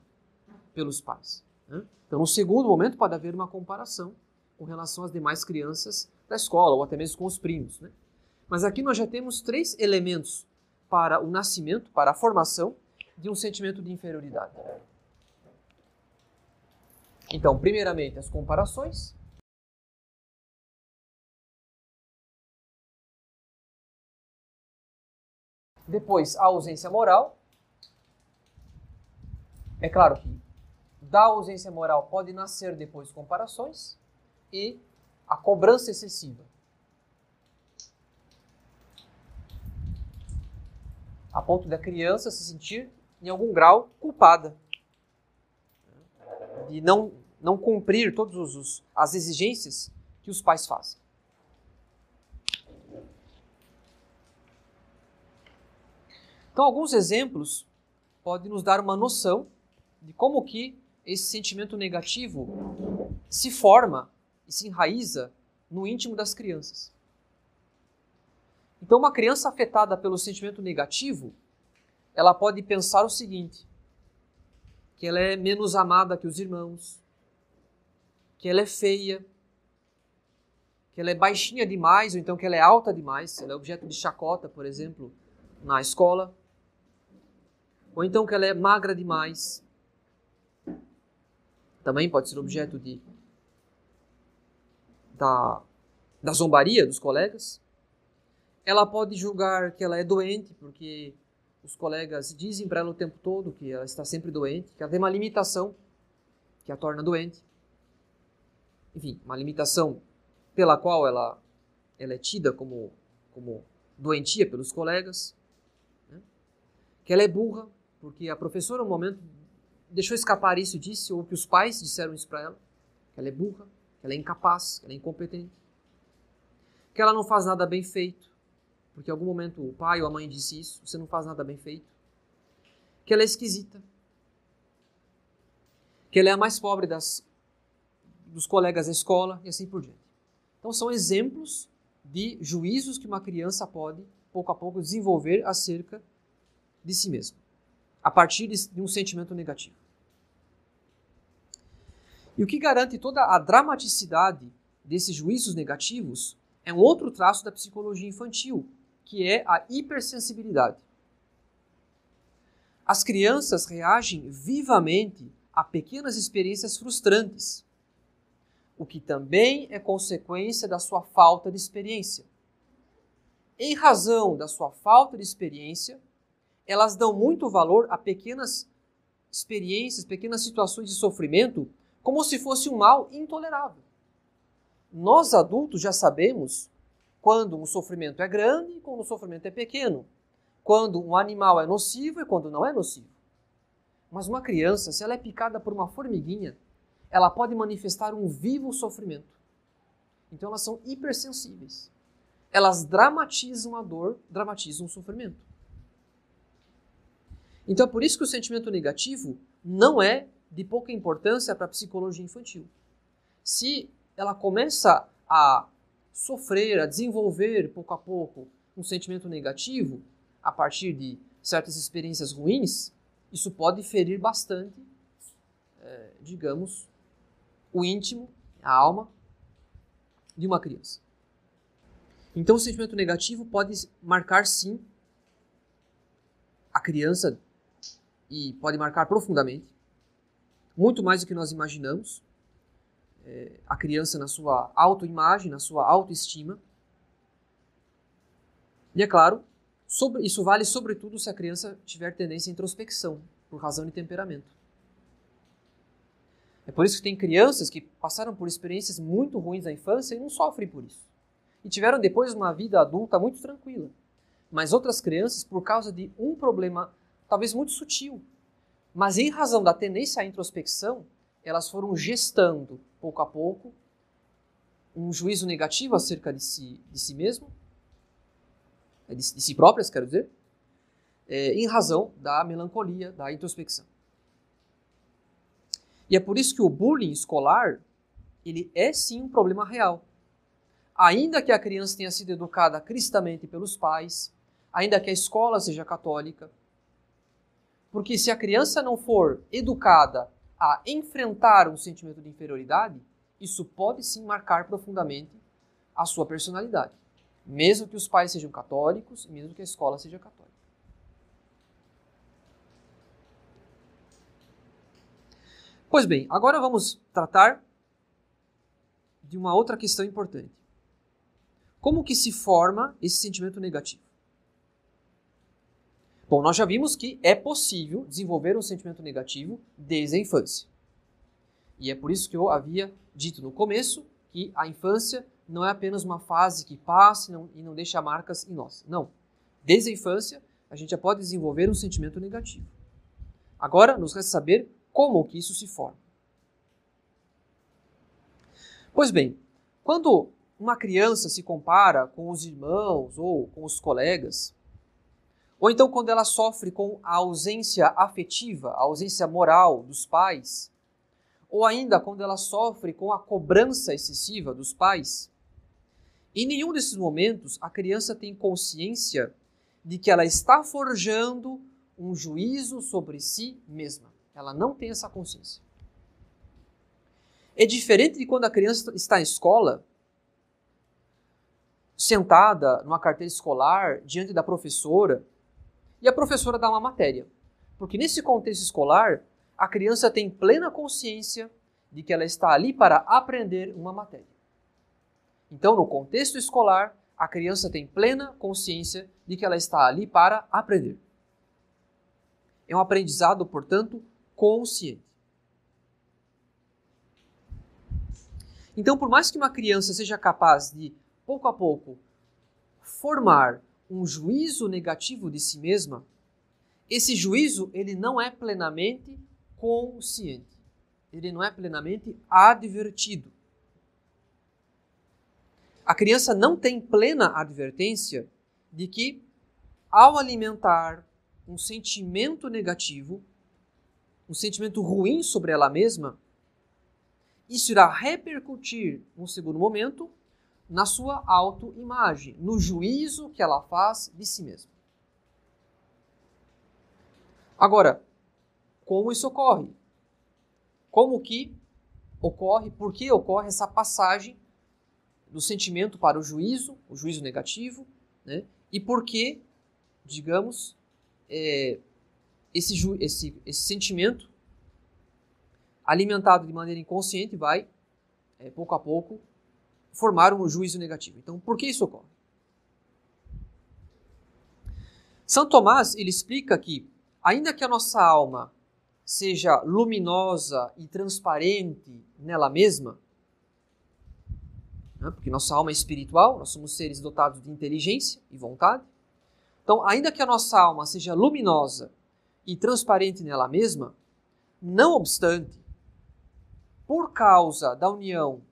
pelos pais. Né? Então, no segundo momento, pode haver uma comparação com relação às demais crianças da escola, ou até mesmo com os primos. Né? Mas aqui nós já temos três elementos para o nascimento, para a formação de um sentimento de inferioridade. Então, primeiramente, as comparações. Depois, a ausência moral. É claro que da ausência moral pode nascer depois comparações e a cobrança excessiva. A ponto da criança se sentir, em algum grau, culpada de não, não cumprir todas as exigências que os pais fazem. Então, alguns exemplos podem nos dar uma noção de como que esse sentimento negativo se forma e se enraiza no íntimo das crianças. Então, uma criança afetada pelo sentimento negativo, ela pode pensar o seguinte: que ela é menos amada que os irmãos, que ela é feia, que ela é baixinha demais, ou então que ela é alta demais, ela é objeto de chacota, por exemplo, na escola, ou então que ela é magra demais. Também pode ser objeto de da, da zombaria dos colegas. Ela pode julgar que ela é doente, porque os colegas dizem para ela o tempo todo que ela está sempre doente, que ela tem uma limitação que a torna doente. Enfim, uma limitação pela qual ela, ela é tida como, como doentia pelos colegas. Né? Que ela é burra, porque a professora, no momento, deixou escapar isso e disse, ou que os pais disseram isso para ela, que ela é burra, que ela é incapaz, que ela é incompetente. Que ela não faz nada bem feito porque em algum momento o pai ou a mãe disse isso, você não faz nada bem feito. Que ela é esquisita. Que ela é a mais pobre das, dos colegas da escola e assim por diante. Então são exemplos de juízos que uma criança pode, pouco a pouco, desenvolver acerca de si mesma, a partir de um sentimento negativo. E o que garante toda a dramaticidade desses juízos negativos é um outro traço da psicologia infantil, que é a hipersensibilidade. As crianças reagem vivamente a pequenas experiências frustrantes, o que também é consequência da sua falta de experiência. Em razão da sua falta de experiência, elas dão muito valor a pequenas experiências, pequenas situações de sofrimento, como se fosse um mal intolerável. Nós adultos já sabemos quando um sofrimento é grande e quando o sofrimento é pequeno. Quando um animal é nocivo e quando não é nocivo. Mas uma criança, se ela é picada por uma formiguinha, ela pode manifestar um vivo sofrimento. Então elas são hipersensíveis. Elas dramatizam a dor, dramatizam o sofrimento. Então é por isso que o sentimento negativo não é de pouca importância para a psicologia infantil. Se ela começa a sofrer, a desenvolver pouco a pouco um sentimento negativo a partir de certas experiências ruins, isso pode ferir bastante, é, digamos, o íntimo, a alma de uma criança. Então, o sentimento negativo pode marcar sim a criança e pode marcar profundamente, muito mais do que nós imaginamos. é, a criança na sua autoimagem, na sua autoestima. E é claro, sobre, isso vale sobretudo se a criança tiver tendência à introspecção, por razão de temperamento. É por isso que tem crianças que passaram por experiências muito ruins na infância e não sofrem por isso. E tiveram depois uma vida adulta muito tranquila. Mas outras crianças, por causa de um problema talvez muito sutil, mas em razão da tendência à introspecção, elas foram gestando, pouco a pouco, um juízo negativo acerca de si, de si mesmo, de, de si próprias, quero dizer, é, em razão da melancolia, da introspecção. E é por isso que o bullying escolar, ele é sim um problema real. Ainda que a criança tenha sido educada cristamente pelos pais, ainda que a escola seja católica, porque se a criança não for educada a enfrentar um sentimento de inferioridade, isso pode sim marcar profundamente a sua personalidade, mesmo que os pais sejam católicos, mesmo que a escola seja católica. Pois bem, agora vamos tratar de uma outra questão importante. Como que se forma esse sentimento negativo? Bom, nós já vimos que é possível desenvolver um sentimento negativo desde a infância. E é por isso que eu havia dito no começo que a infância não é apenas uma fase que passa e não, e não deixa marcas em nós. Não. Desde a infância, a gente já pode desenvolver um sentimento negativo. Agora, nos resta saber como que isso se forma. Pois bem, quando uma criança se compara com os irmãos ou com os colegas, ou então quando ela sofre com a ausência afetiva, a ausência moral dos pais, ou ainda quando ela sofre com a cobrança excessiva dos pais, em nenhum desses momentos a criança tem consciência de que ela está forjando um juízo sobre si mesma. Ela não tem essa consciência. É diferente de quando a criança está em escola, sentada numa carteira escolar, diante da professora, e a professora dá uma matéria. Porque nesse contexto escolar, a criança tem plena consciência de que ela está ali para aprender uma matéria. Então, no contexto escolar, a criança tem plena consciência de que ela está ali para aprender. É um aprendizado, portanto, consciente. Então, por mais que uma criança seja capaz de, pouco a pouco, formar um juízo negativo de si mesma, esse juízo ele não é plenamente consciente. Ele não é plenamente advertido. A criança não tem plena advertência de que, ao alimentar um sentimento negativo, um sentimento ruim sobre ela mesma, isso irá repercutir, num segundo momento, na sua autoimagem, no juízo que ela faz de si mesma. Agora, como isso ocorre? Como que ocorre, por que ocorre essa passagem do sentimento para o juízo, o juízo negativo, né? e por que, digamos, é, esse, esse, esse sentimento alimentado de maneira inconsciente vai, é, pouco a pouco, formar um juízo negativo. Então, por que isso ocorre? São Tomás ele explica que, ainda que a nossa alma seja luminosa e transparente nela mesma, né, porque nossa alma é espiritual, nós somos seres dotados de inteligência e vontade. Então, ainda que a nossa alma seja luminosa e transparente nela mesma, não obstante, por causa da união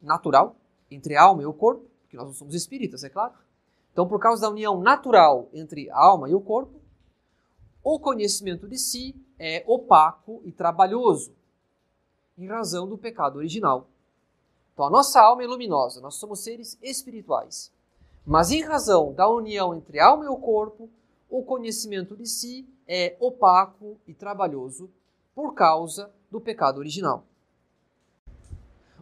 natural entre a alma e o corpo, porque nós não somos espíritas, é claro. Então, por causa da união natural entre a alma e o corpo, o conhecimento de si é opaco e trabalhoso, em razão do pecado original. Então, a nossa alma é luminosa, nós somos seres espirituais. Mas, em razão da união entre a alma e o corpo, o conhecimento de si é opaco e trabalhoso por causa do pecado original.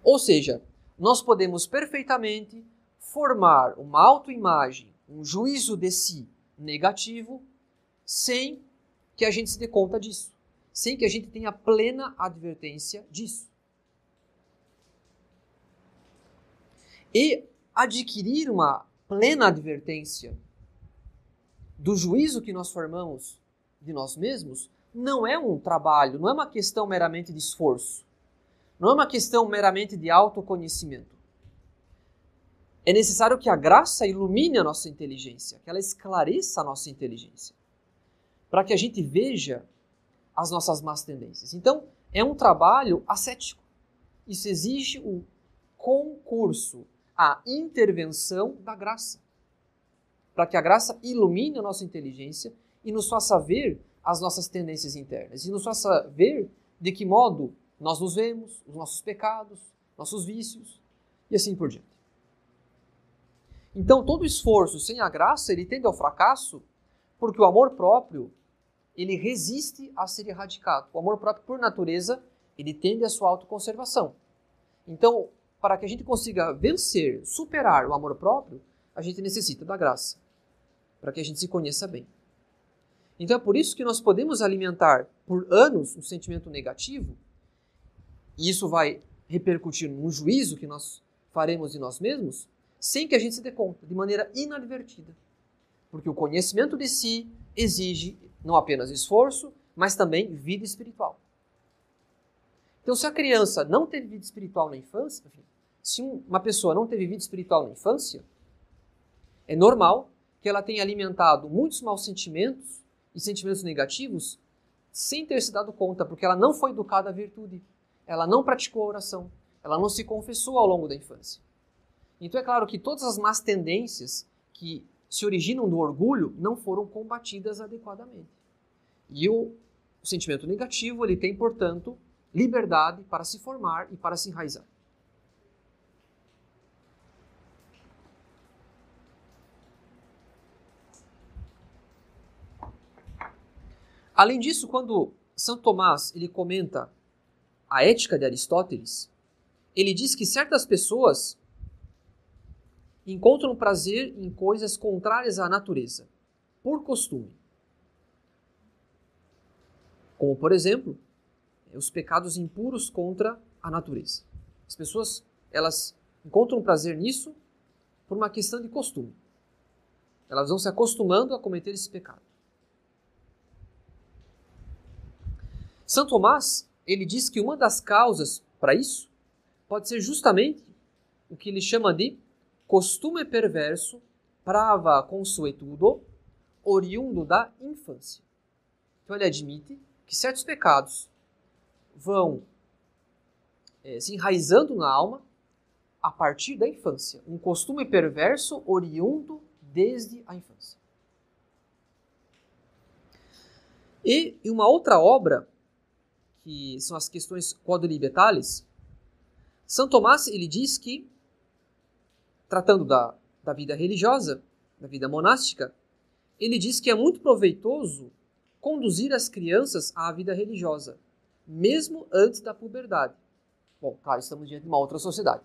Ou seja, nós podemos perfeitamente formar uma autoimagem, um juízo de si negativo, sem que a gente se dê conta disso, sem que a gente tenha plena advertência disso. E adquirir uma plena advertência do juízo que nós formamos de nós mesmos não é um trabalho, não é uma questão meramente de esforço, não é uma questão meramente de autoconhecimento. É necessário que a graça ilumine a nossa inteligência, que ela esclareça a nossa inteligência, para que a gente veja as nossas más tendências. Então, é um trabalho ascético. Isso exige o concurso, a intervenção da graça, para que a graça ilumine a nossa inteligência e nos faça ver as nossas tendências internas e nos faça ver de que modo nós nos vemos, os nossos pecados, nossos vícios e assim por diante. Então, todo esforço sem a graça, ele tende ao fracasso, porque o amor próprio, ele resiste a ser erradicado. O amor próprio, por natureza, ele tende à sua autoconservação. Então, para que a gente consiga vencer, superar o amor próprio, a gente necessita da graça, para que a gente se conheça bem. Então é por isso que nós podemos alimentar por anos um sentimento negativo, e isso vai repercutir no juízo que nós faremos de nós mesmos, sem que a gente se dê conta, de maneira inadvertida. Porque o conhecimento de si exige não apenas esforço, mas também vida espiritual. Então, se a criança não teve vida espiritual na infância, se uma pessoa não teve vida espiritual na infância, é normal que ela tenha alimentado muitos maus sentimentos e sentimentos negativos sem ter se dado conta, porque ela não foi educada à virtude, ela não praticou a oração, ela não se confessou ao longo da infância. Então é claro que todas as más tendências que se originam do orgulho não foram combatidas adequadamente. E o, o sentimento negativo, ele tem, portanto, liberdade para se formar e para se enraizar. Além disso, quando São Tomás ele comenta a ética de Aristóteles, ele diz que certas pessoas encontram prazer em coisas contrárias à natureza, por costume. Como, por exemplo, os pecados impuros contra a natureza. As pessoas, elas encontram prazer nisso por uma questão de costume. Elas vão se acostumando a cometer esse pecado. São Tomás, ele diz que uma das causas para isso pode ser justamente o que ele chama de costume perverso prava consuetudo oriundo da infância. Então ele admite que certos pecados vão é, se enraizando na alma a partir da infância. Um costume perverso oriundo desde a infância. E em uma outra obra que são as questões quadrilibetais, São Tomás ele diz que, tratando da, da vida religiosa, da vida monástica, ele diz que é muito proveitoso conduzir as crianças à vida religiosa, mesmo antes da puberdade. Bom, claro, estamos diante de uma outra sociedade.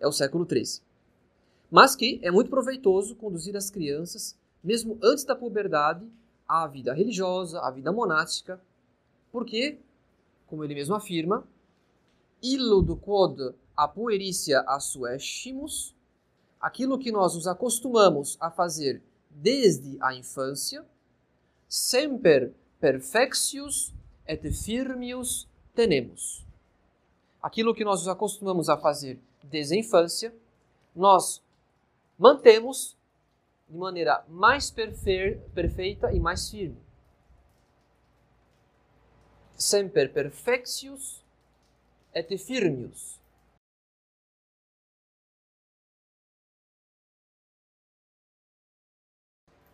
É o século XIII. Mas que é muito proveitoso conduzir as crianças, mesmo antes da puberdade, à vida religiosa, à vida monástica, porque como ele mesmo afirma, illudo quod apuericia assuestimus, aquilo que nós nos acostumamos a fazer desde a infância, semper perfectius et firmius tenemos. Aquilo que nós nos acostumamos a fazer desde a infância, nós mantemos de maneira mais perfeita e mais firme semper perfectius et firmius.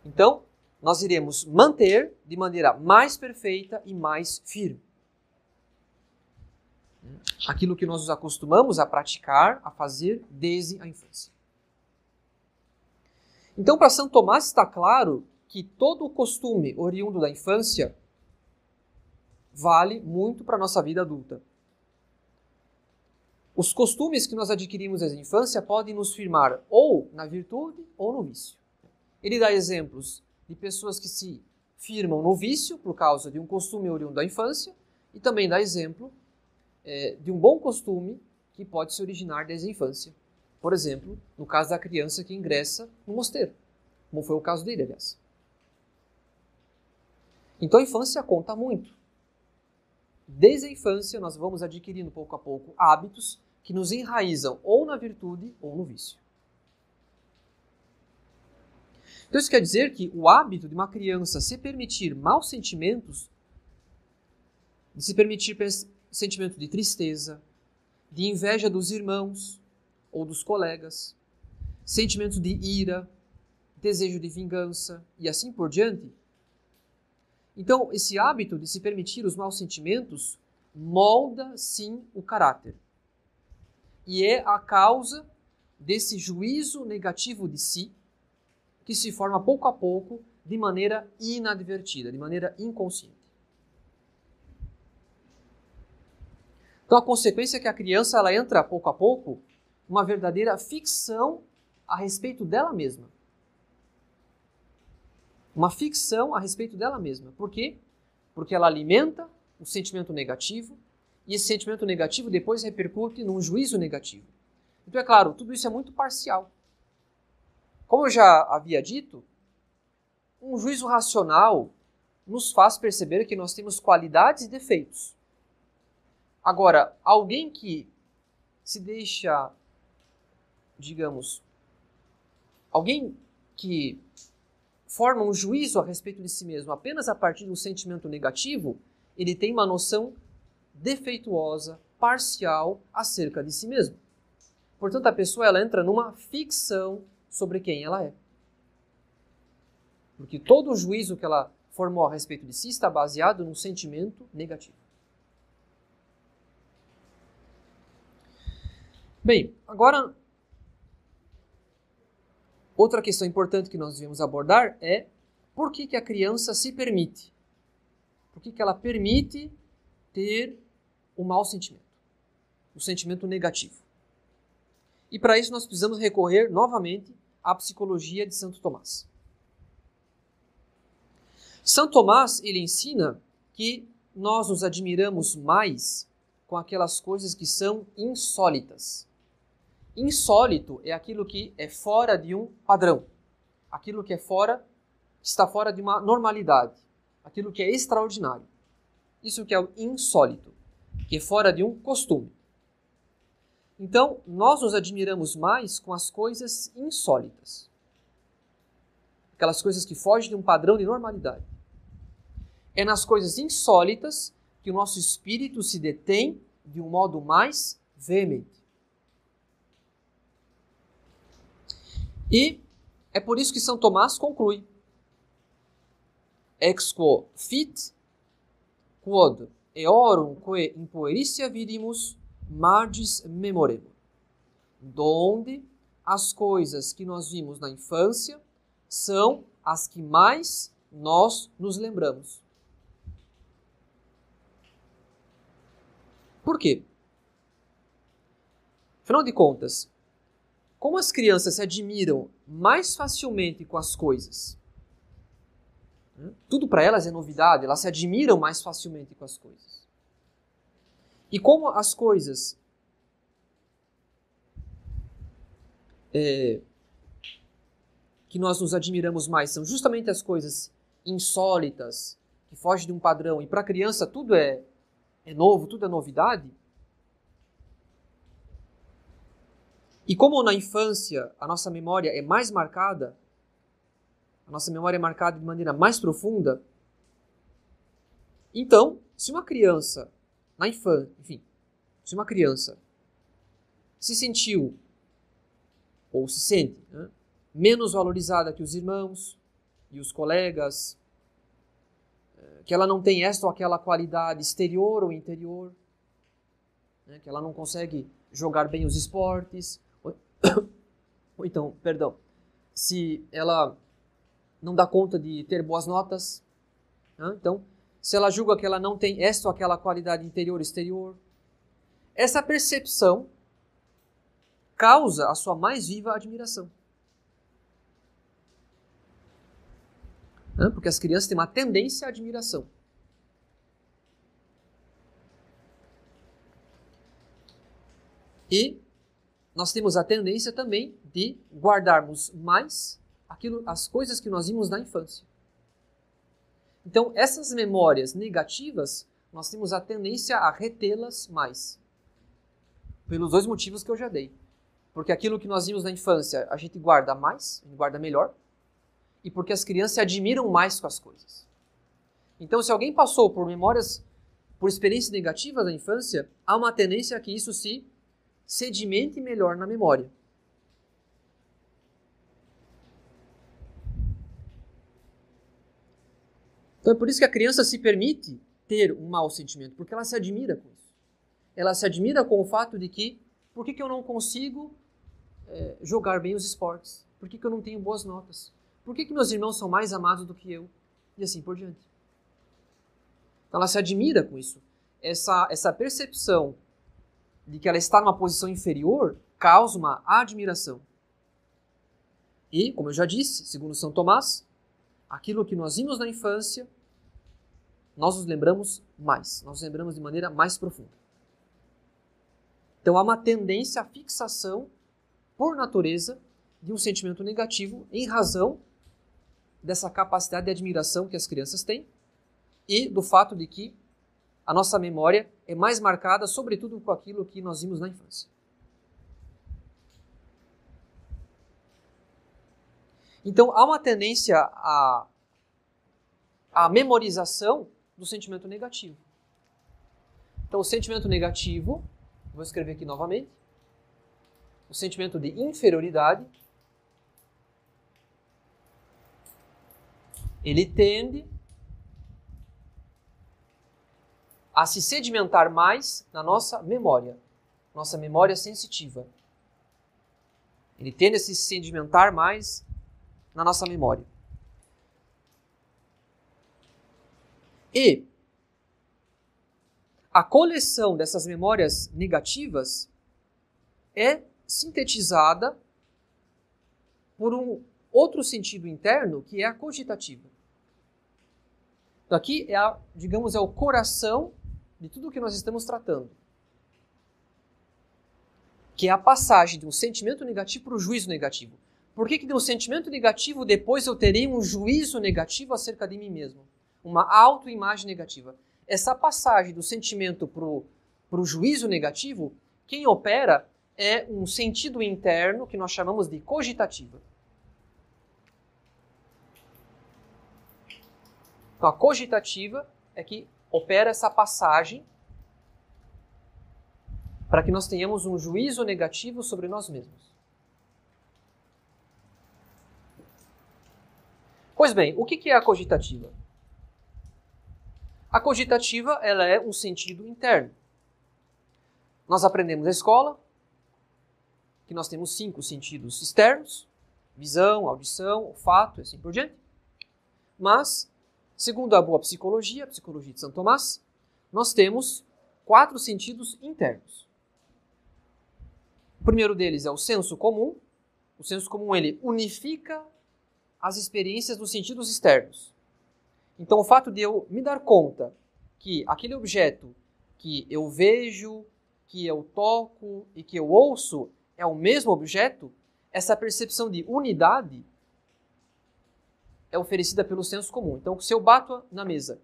Então, nós iremos manter de maneira mais perfeita e mais firme aquilo que nós nos acostumamos a praticar, a fazer desde a infância. Então, para São Tomás está claro que todo o costume oriundo da infância vale muito para a nossa vida adulta. Os costumes que nós adquirimos na infância podem nos firmar ou na virtude ou no vício. Ele dá exemplos de pessoas que se firmam no vício por causa de um costume oriundo da infância e também dá exemplo é, de um bom costume que pode se originar desde a infância, Por exemplo, no caso da criança que ingressa no mosteiro, como foi o caso dele, aliás. Então a infância conta muito. Desde a infância, nós vamos adquirindo pouco a pouco hábitos que nos enraizam ou na virtude ou no vício. Então isso quer dizer que o hábito de uma criança se permitir maus sentimentos, de se permitir sentimento de tristeza, de inveja dos irmãos ou dos colegas, sentimento de ira, desejo de vingança e assim por diante. Então, esse hábito de se permitir os maus sentimentos molda sim o caráter. E é a causa desse juízo negativo de si que se forma pouco a pouco de maneira inadvertida, de maneira inconsciente. Então a consequência é que a criança ela entra pouco a pouco uma verdadeira ficção a respeito dela mesma. Uma ficção a respeito dela mesma. Por quê? Porque ela alimenta o sentimento negativo e esse sentimento negativo depois repercute num juízo negativo. Então, é claro, tudo isso é muito parcial. Como eu já havia dito, um juízo racional nos faz perceber que nós temos qualidades e defeitos. Agora, alguém que se deixa, digamos, alguém que forma um juízo a respeito de si mesmo apenas a partir do sentimento negativo, ele tem uma noção defeituosa, parcial acerca de si mesmo. Portanto, a pessoa ela entra numa ficção sobre quem ela é. Porque todo o juízo que ela formou a respeito de si está baseado num sentimento negativo. Bem, agora outra questão importante que nós devemos abordar é por que, que a criança se permite? Por que, que ela permite ter o mau sentimento, o sentimento negativo? E para isso nós precisamos recorrer novamente a psicologia de Santo Tomás. Santo Tomás ele ensina que nós nos admiramos mais com aquelas coisas que são insólitas. Insólito é aquilo que é fora de um padrão, aquilo que é fora, está fora de uma normalidade, aquilo que é extraordinário. Isso que é o insólito, que é fora de um costume. Então, nós nos admiramos mais com as coisas insólitas. Aquelas coisas que fogem de um padrão de normalidade. É nas coisas insólitas que o nosso espírito se detém de um modo mais veemente. E é por isso que São Tomás conclui: Ex quo fit quod eorum que impueritia vidimus margis memorem, donde as coisas que nós vimos na infância são as que mais nós nos lembramos. Por quê? Afinal de contas, como as crianças se admiram mais facilmente com as coisas, né? tudo para elas é novidade, elas se admiram mais facilmente com as coisas. E como as coisas é, que nós nos admiramos mais são justamente as coisas insólitas, que fogem de um padrão, e para a criança tudo é, é novo, tudo é novidade. E como na infância a nossa memória é mais marcada, a nossa memória é marcada de maneira mais profunda, então, se uma criança na infância, enfim, se uma criança se sentiu ou se sente né, menos valorizada que os irmãos e os colegas, eh, que ela não tem esta ou aquela qualidade exterior ou interior, né, que ela não consegue jogar bem os esportes, ou, [coughs] ou então, perdão, se ela não dá conta de ter boas notas, né, então se ela julga que ela não tem esta ou aquela qualidade interior exterior. Essa percepção causa a sua mais viva admiração. Porque as crianças têm uma tendência à admiração. E nós temos a tendência também de guardarmos mais aquilo, as coisas que nós vimos na infância. Então, essas memórias negativas, nós temos a tendência a retê-las mais. Pelos dois motivos que eu já dei. Porque aquilo que nós vimos na infância, a gente guarda mais, a gente guarda melhor, e porque as crianças se admiram mais com as coisas. Então, se alguém passou por memórias, por experiências negativas na infância, há uma tendência a que isso se sedimente melhor na memória. Então é por isso que a criança se permite ter um mau sentimento, porque ela se admira com isso. Ela se admira com o fato de que, por que, que eu não consigo é, jogar bem os esportes? Por que, que eu não tenho boas notas? Por que, que meus irmãos são mais amados do que eu? E assim por diante. Então ela se admira com isso. Essa, essa percepção de que ela está numa posição inferior causa uma admiração. E, como eu já disse, segundo São Tomás, aquilo que nós vimos na infância, nós nos lembramos mais, nós nos lembramos de maneira mais profunda. Então há uma tendência à fixação, por natureza, de um sentimento negativo em razão dessa capacidade de admiração que as crianças têm e do fato de que a nossa memória é mais marcada, sobretudo, com aquilo que nós vimos na infância. Então, há uma tendência à, à memorização do sentimento negativo. Então, o sentimento negativo, vou escrever aqui novamente, o sentimento de inferioridade, ele tende a se sedimentar mais na nossa memória, nossa memória sensitiva. Ele tende a se sedimentar mais na nossa memória. E a coleção dessas memórias negativas é sintetizada por um outro sentido interno que é a cogitativa. Então aqui é a, digamos, é o coração de tudo o que nós estamos tratando. Que é a passagem de um sentimento negativo para o juízo negativo. Por que, que de um sentimento negativo depois eu terei um juízo negativo acerca de mim mesmo? Uma autoimagem negativa. Essa passagem do sentimento para o juízo negativo, quem opera é um sentido interno que nós chamamos de cogitativa. Então, a cogitativa é que opera essa passagem para que nós tenhamos um juízo negativo sobre nós mesmos. Pois bem, o que é a cogitativa? A cogitativa ela é um sentido interno. Nós aprendemos na escola que nós temos cinco sentidos externos: visão, audição, olfato e assim por diante. Mas Segundo a boa psicologia, a psicologia de São Tomás, nós temos quatro sentidos internos. O primeiro deles é o senso comum. O senso comum ele unifica as experiências dos sentidos externos. Então, o fato de eu me dar conta que aquele objeto que eu vejo, que eu toco e que eu ouço é o mesmo objeto, essa percepção de unidade é oferecida pelo senso comum. Então, se eu bato na mesa,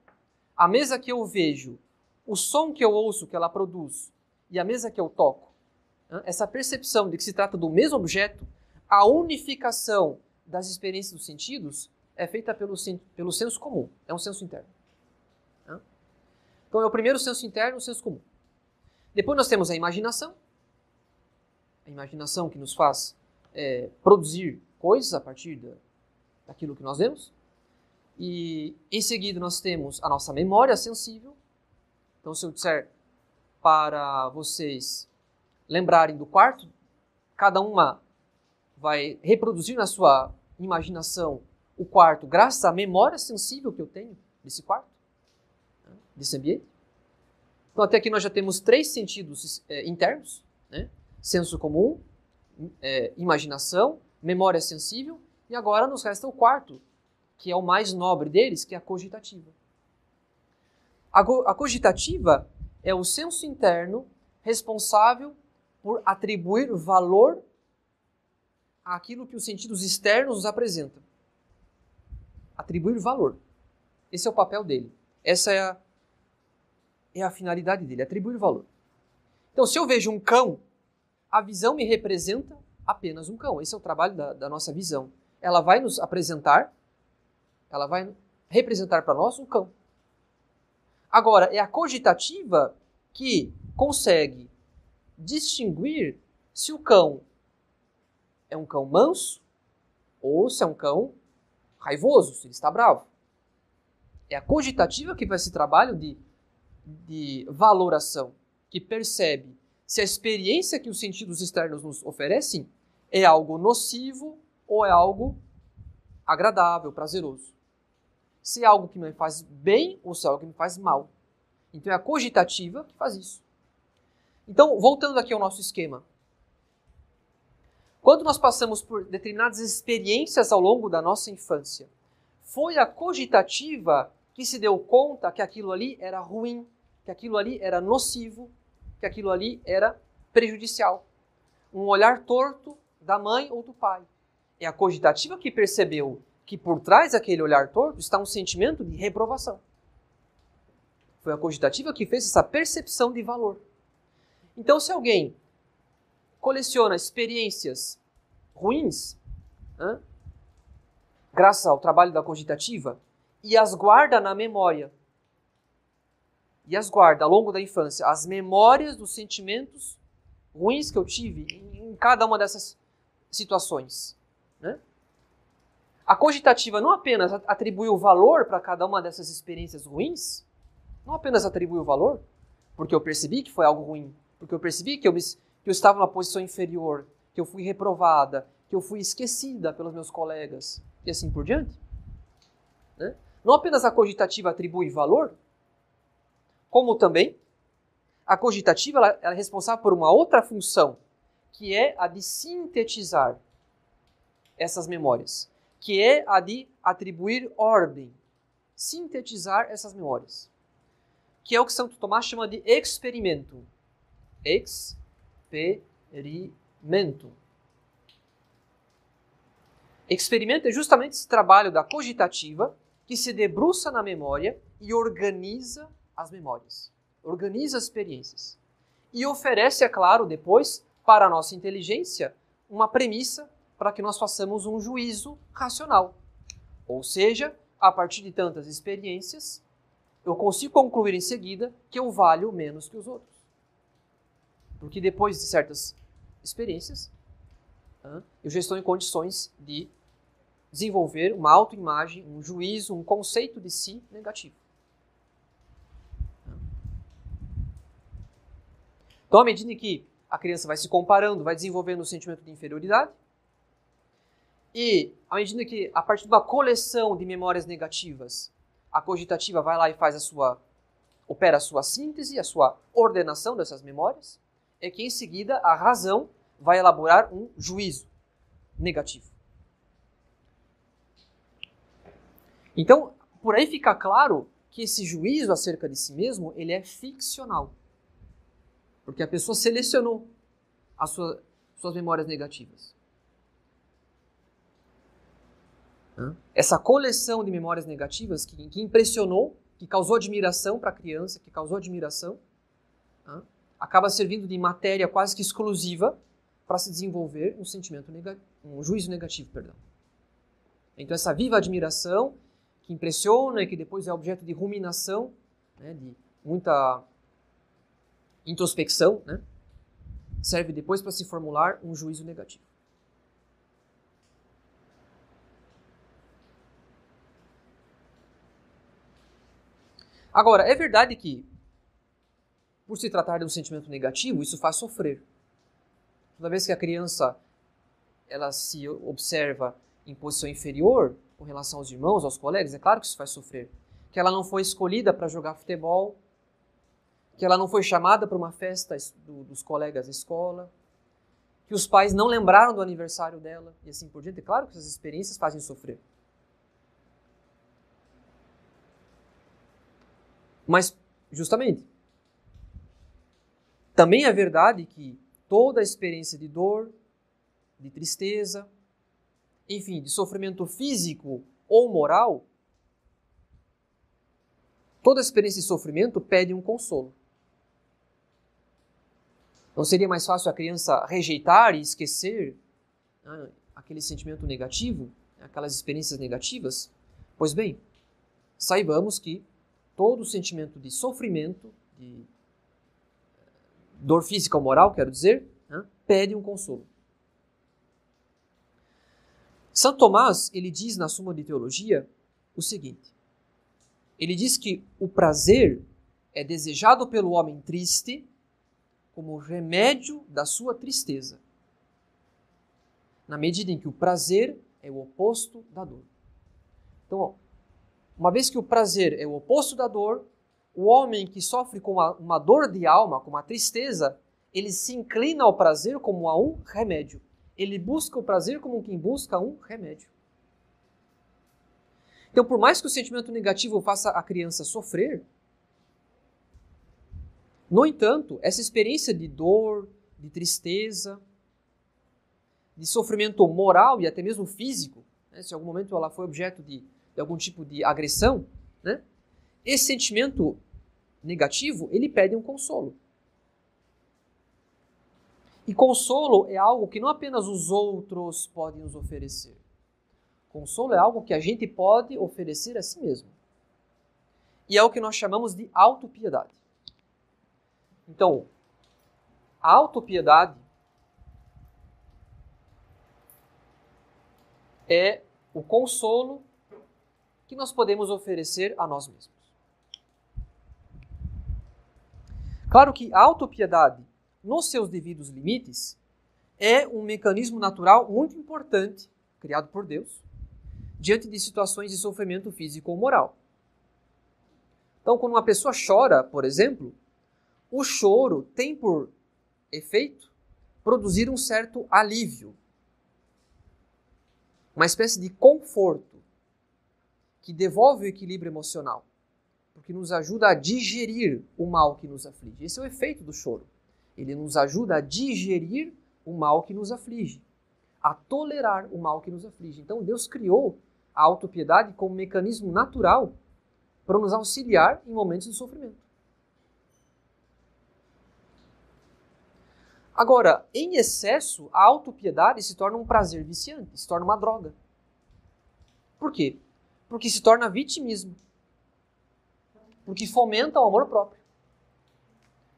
a mesa que eu vejo, o som que eu ouço que ela produz e a mesa que eu toco, essa percepção de que se trata do mesmo objeto, a unificação das experiências dos sentidos é feita pelo, pelo senso comum, é um senso interno. Então é o primeiro senso interno, o senso comum. Depois nós temos a imaginação, a imaginação que nos faz é, produzir coisas a partir da, daquilo que nós vemos. E em seguida nós temos a nossa memória sensível. Então, se eu disser para vocês lembrarem do quarto, cada uma vai reproduzir na sua imaginação o quarto graças à memória sensível que eu tenho desse quarto, desse ambiente. Então, até aqui nós já temos três sentidos é, internos: né? senso comum, é, imaginação, memória sensível e agora nos resta o quarto, que é o mais nobre deles, que é a cogitativa. A, cogitativa é o senso interno responsável por atribuir valor àquilo que os sentidos externos nos apresentam. Atribuir valor. Esse é o papel dele. Essa é a, é a finalidade dele, atribuir valor. Então, se eu vejo um cão, a visão me representa apenas um cão. Esse é o trabalho da, da nossa visão. Ela vai nos apresentar, ela vai representar para nós um cão. Agora, é a cogitativa que consegue distinguir se o cão é um cão manso ou se é um cão raivoso, se ele está bravo. É a cogitativa que faz esse trabalho de, de valoração, que percebe se a experiência que os sentidos externos nos oferecem é algo nocivo ou é algo agradável, prazeroso. Se é algo que me faz bem ou se é algo que me faz mal. Então é a cogitativa que faz isso. Então, voltando aqui ao nosso esquema. Quando nós passamos por determinadas experiências ao longo da nossa infância, foi a cogitativa que se deu conta que aquilo ali era ruim, que aquilo ali era nocivo, que aquilo ali era prejudicial. Um olhar torto da mãe ou do pai. É a cogitativa que percebeu que por trás daquele olhar torto está um sentimento de reprovação. Foi a cogitativa que fez essa percepção de valor. Então, se alguém coleciona experiências ruins, hein, graças ao trabalho da cogitativa, e as guarda na memória, e as guarda ao longo da infância, as memórias dos sentimentos ruins que eu tive em cada uma dessas situações. Né? A cogitativa não apenas atribui o valor para cada uma dessas experiências ruins, não apenas atribui o valor, porque eu percebi que foi algo ruim, porque eu percebi que eu, me, que eu estava numa posição inferior, que eu fui reprovada, que eu fui esquecida pelos meus colegas e assim por diante. Né? Não apenas a cogitativa atribui valor, como também a cogitativa ela, ela é responsável por uma outra função, que é a de sintetizar essas memórias, que é a de atribuir ordem, sintetizar essas memórias que é o que Santo Tomás chama de experimento. Experimento. Experimento é justamente esse trabalho da cogitativa que se debruça na memória e organiza as memórias, organiza as experiências. E oferece, é claro, depois, para a nossa inteligência, uma premissa para que nós façamos um juízo racional. Ou seja, a partir de tantas experiências, eu consigo concluir em seguida que eu valho menos que os outros. Porque depois de certas experiências, eu já estou em condições de desenvolver uma autoimagem, um juízo, um conceito de si negativo. Então, à medida que a criança vai se comparando, vai desenvolvendo o sentimento de inferioridade, e à medida que, a partir de uma coleção de memórias negativas, a cogitativa vai lá e faz a sua opera a sua síntese, a sua ordenação dessas memórias, é que em seguida a razão vai elaborar um juízo negativo. Então, por aí fica claro que esse juízo acerca de si mesmo, ele é ficcional. Porque a pessoa selecionou as sua, suas memórias negativas. Essa coleção de memórias negativas que, que impressionou, que causou admiração para a criança, que causou admiração, acaba servindo de matéria quase que exclusiva para se desenvolver um sentimento negativo, um juízo negativo, perdão. Então essa viva admiração que impressiona e que depois é objeto de ruminação, né, de muita introspecção, né, serve depois para se formular um juízo negativo. Agora, é verdade que, por se tratar de um sentimento negativo, isso faz sofrer. Toda vez que a criança ela se observa em posição inferior com relação aos irmãos, aos colegas, é claro que isso faz sofrer. Que ela não foi escolhida para jogar futebol, que ela não foi chamada para uma festa do, dos colegas da escola, que os pais não lembraram do aniversário dela e assim por diante. É claro que essas experiências fazem sofrer. Mas, justamente, também é verdade que toda a experiência de dor, de tristeza, enfim, de sofrimento físico ou moral, toda experiência de sofrimento pede um consolo. Não seria mais fácil a criança rejeitar e esquecer né, aquele sentimento negativo, aquelas experiências negativas? Pois bem, saibamos que todo sentimento de sofrimento, de dor física ou moral, quero dizer, né, pede um consolo. Santo Tomás, ele diz na Suma de Teologia o seguinte: ele diz que o prazer é desejado pelo homem triste como remédio da sua tristeza, na medida em que o prazer é o oposto da dor. Então, uma vez que o prazer é o oposto da dor, o homem que sofre com uma, uma dor de alma, com uma tristeza, ele se inclina ao prazer como a um remédio. Ele busca o prazer como quem busca um remédio. Então, por mais que o sentimento negativo faça a criança sofrer, no entanto, essa experiência de dor, de tristeza, de sofrimento moral e até mesmo físico, né, se em algum momento ela foi objeto de, de algum tipo de agressão, né, esse sentimento negativo, ele pede um consolo. E consolo é algo que não apenas os outros podem nos oferecer. Consolo é algo que a gente pode oferecer a si mesmo. E é o que nós chamamos de autopiedade. Então, a autopiedade é o consolo que nós podemos oferecer a nós mesmos. Claro que a autopiedade, nos seus devidos limites, é um mecanismo natural muito importante, criado por Deus, diante de situações de sofrimento físico ou moral. Então, quando uma pessoa chora, por exemplo, o choro tem por efeito produzir um certo alívio, uma espécie de conforto que devolve o equilíbrio emocional porque nos ajuda a digerir o mal que nos aflige. Esse é o efeito do choro. Ele nos ajuda a digerir o mal que nos aflige, a tolerar o mal que nos aflige. Então Deus criou a autopiedade como um mecanismo natural para nos auxiliar em momentos de sofrimento. Agora, em excesso, a autopiedade se torna um prazer viciante, se torna uma droga. Por quê? Porque se torna vitimismo porque fomenta o amor próprio.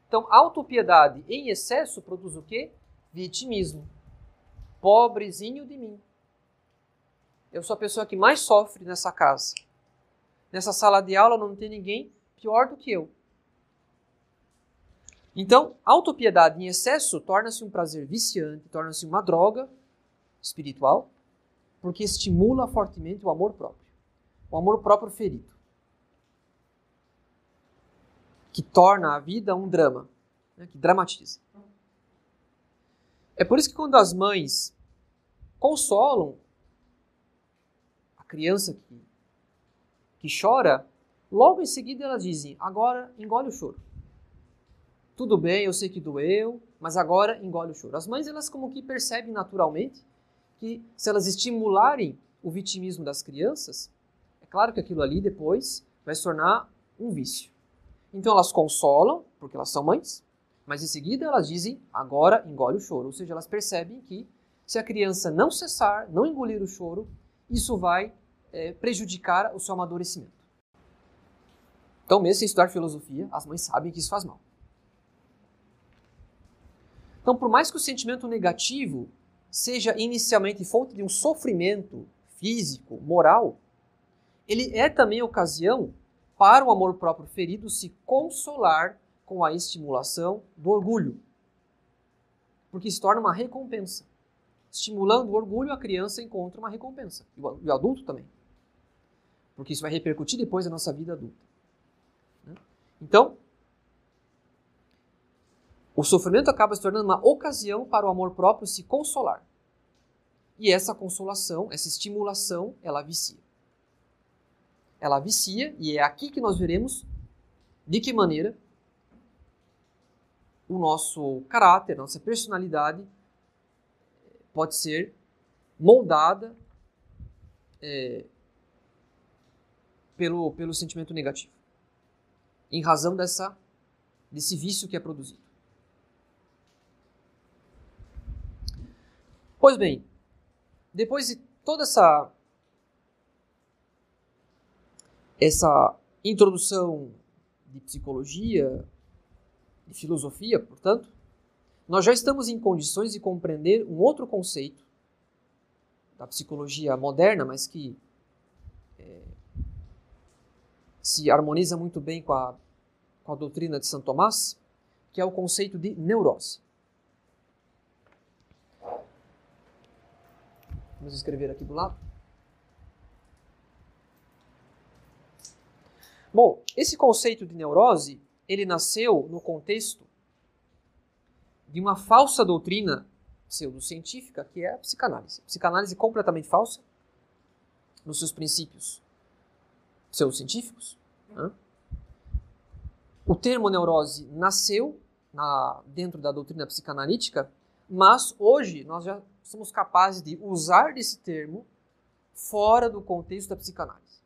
Então, autopiedade em excesso produz o quê? Vitimismo. Pobrezinho de mim. Eu sou a pessoa que mais sofre nessa casa. Nessa sala de aula não tem ninguém pior do que eu. Então, autopiedade em excesso torna-se um prazer viciante, torna-se uma droga espiritual, porque estimula fortemente o amor próprio. O amor próprio ferido. que torna a vida um drama, né, que dramatiza. É por isso que quando as mães consolam a criança que, que chora, logo em seguida elas dizem: agora engole o choro. Tudo bem, eu sei que doeu, mas agora engole o choro. As mães, elas como que percebem naturalmente que se elas estimularem o vitimismo das crianças, claro que aquilo ali depois vai se tornar um vício. Então elas consolam, porque elas são mães, mas em seguida elas dizem, agora engole o choro. Ou seja, elas percebem que se a criança não cessar, não engolir o choro, isso vai é, prejudicar o seu amadurecimento. Então, mesmo sem estudar filosofia, as mães sabem que isso faz mal. Então, por mais que o sentimento negativo seja inicialmente fonte de um sofrimento físico, moral, ele é também ocasião para o amor próprio ferido se consolar com a estimulação do orgulho. Porque se torna uma recompensa. Estimulando o orgulho, a criança encontra uma recompensa. E o adulto também. Porque isso vai repercutir depois na nossa vida adulta. Né? Então, o sofrimento acaba se tornando uma ocasião para o amor próprio se consolar. E essa consolação, essa estimulação, ela vicia ela vicia, e é aqui que nós veremos de que maneira o nosso caráter, nossa personalidade pode ser moldada é, pelo, pelo sentimento negativo, em razão dessa, desse vício que é produzido. Pois bem, depois de toda essa essa introdução de psicologia, de filosofia, portanto, nós já estamos em condições de compreender um outro conceito da psicologia moderna, mas que é, se harmoniza muito bem com a, com a doutrina de Santo Tomás, que é o conceito de neurose. Vamos escrever aqui do lado. Bom, esse conceito de neurose, ele nasceu no contexto de uma falsa doutrina pseudocientífica, que é a psicanálise. Psicanálise completamente falsa nos seus princípios pseudocientíficos. Né? O termo neurose nasceu na, dentro da doutrina psicanalítica, mas hoje nós já somos capazes de usar desse termo fora do contexto da psicanálise.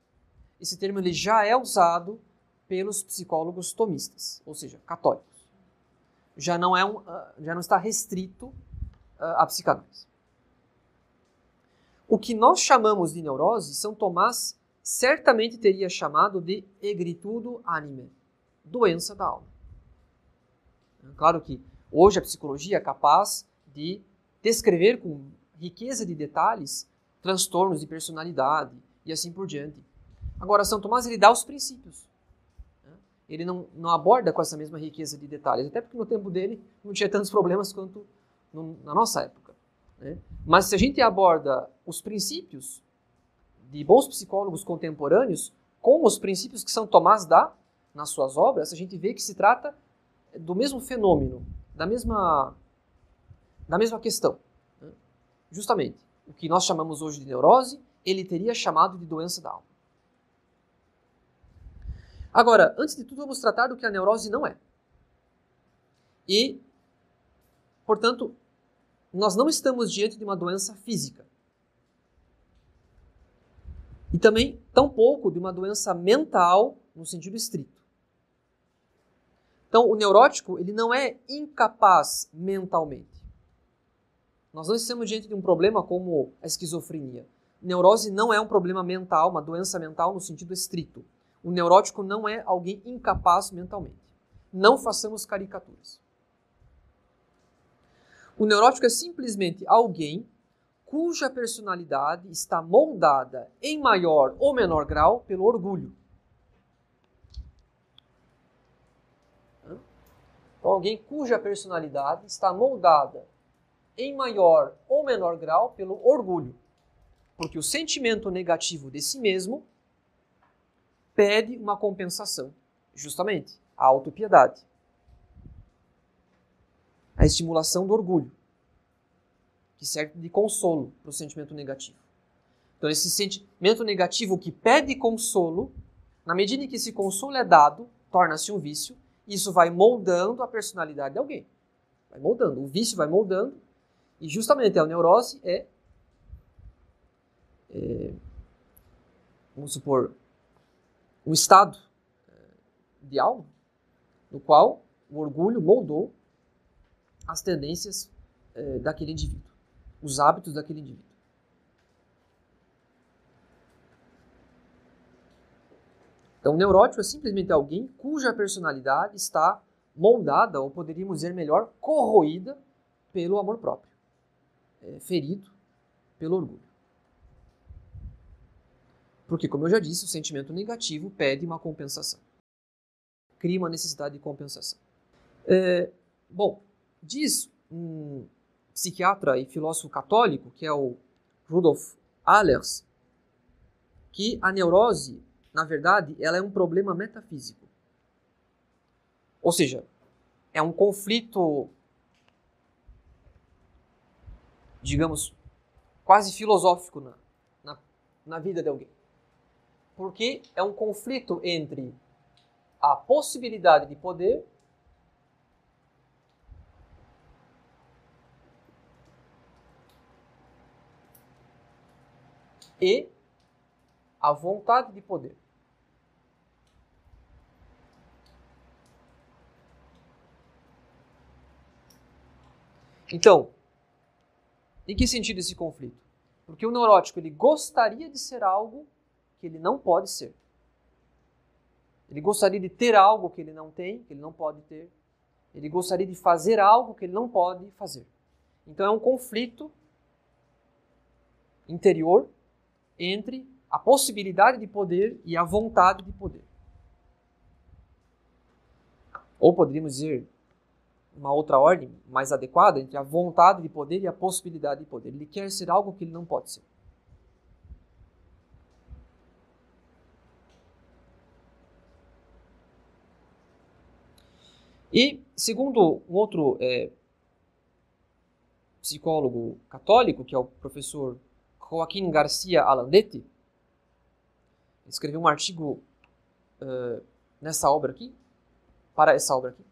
Esse termo ele já é usado pelos psicólogos tomistas, ou seja, católicos já não, é um, ah, já não está restrito ah, à psicanálise. O que nós chamamos de neurose, São Tomás certamente teria chamado de egritudo anime, doença da alma. Claro que hoje a psicologia é capaz de descrever com riqueza de detalhes transtornos de personalidade e assim por diante. Agora, São Tomás ele dá os princípios ele não, não aborda com essa mesma riqueza de detalhes, até porque no tempo dele não tinha tantos problemas quanto no, na nossa época. Né? Mas se a gente aborda os princípios de bons psicólogos contemporâneos com os princípios que São Tomás dá nas suas obras, a gente vê que se trata do mesmo fenômeno, da mesma, da mesma questão. Né? Justamente, o que nós chamamos hoje de neurose, ele teria chamado de doença da alma. Agora, antes de tudo, vamos tratar do que a neurose não é. E, portanto, nós não estamos diante de uma doença física. E também, tampouco, de uma doença mental no sentido estrito. Então, o neurótico, ele não é incapaz mentalmente. Nós não estamos diante de um problema como a esquizofrenia. Neurose não é um problema mental, uma doença mental no sentido estrito. O neurótico não é alguém incapaz mentalmente. Não façamos caricaturas. O neurótico é simplesmente alguém cuja personalidade está moldada em maior ou menor grau pelo orgulho. Então, alguém cuja personalidade está moldada em maior ou menor grau pelo orgulho. Porque o sentimento negativo de si mesmo pede uma compensação, justamente a autopiedade. A estimulação do orgulho, que serve de consolo para o sentimento negativo. Então, esse sentimento negativo que pede consolo, na medida em que esse consolo é dado, torna-se um vício, isso vai moldando a personalidade de alguém. Vai moldando. O vício vai moldando, e justamente a neurose é, é vamos supor, um estado eh, de alma no qual o orgulho moldou as tendências eh, daquele indivíduo, os hábitos daquele indivíduo. Então, o neurótico é simplesmente alguém cuja personalidade está moldada, ou poderíamos dizer melhor, corroída pelo amor próprio, é, ferido pelo orgulho. Porque, como eu já disse, o sentimento negativo pede uma compensação. Cria uma necessidade de compensação. É, bom, diz um psiquiatra e filósofo católico, que é o Rudolf Allers, que a neurose, na verdade, ela é um problema metafísico. Ou seja, é um conflito, digamos, quase filosófico na, na, na vida de alguém porque é um conflito entre a possibilidade de poder e a vontade de poder. Então, em que sentido esse conflito? Porque o neurótico ele gostaria de ser algo que ele não pode ser. Ele gostaria de ter algo que ele não tem, que ele não pode ter. Ele gostaria de fazer algo que ele não pode fazer. Então é um conflito interior entre a possibilidade de poder e a vontade de poder. Ou poderíamos dizer uma outra ordem mais adequada entre a vontade de poder e a possibilidade de poder. Ele quer ser algo que ele não pode ser. E, segundo um outro é, psicólogo católico, que é o professor Joaquim Garcia Alandetti, escreveu um artigo uh, nessa obra aqui, para essa obra aqui,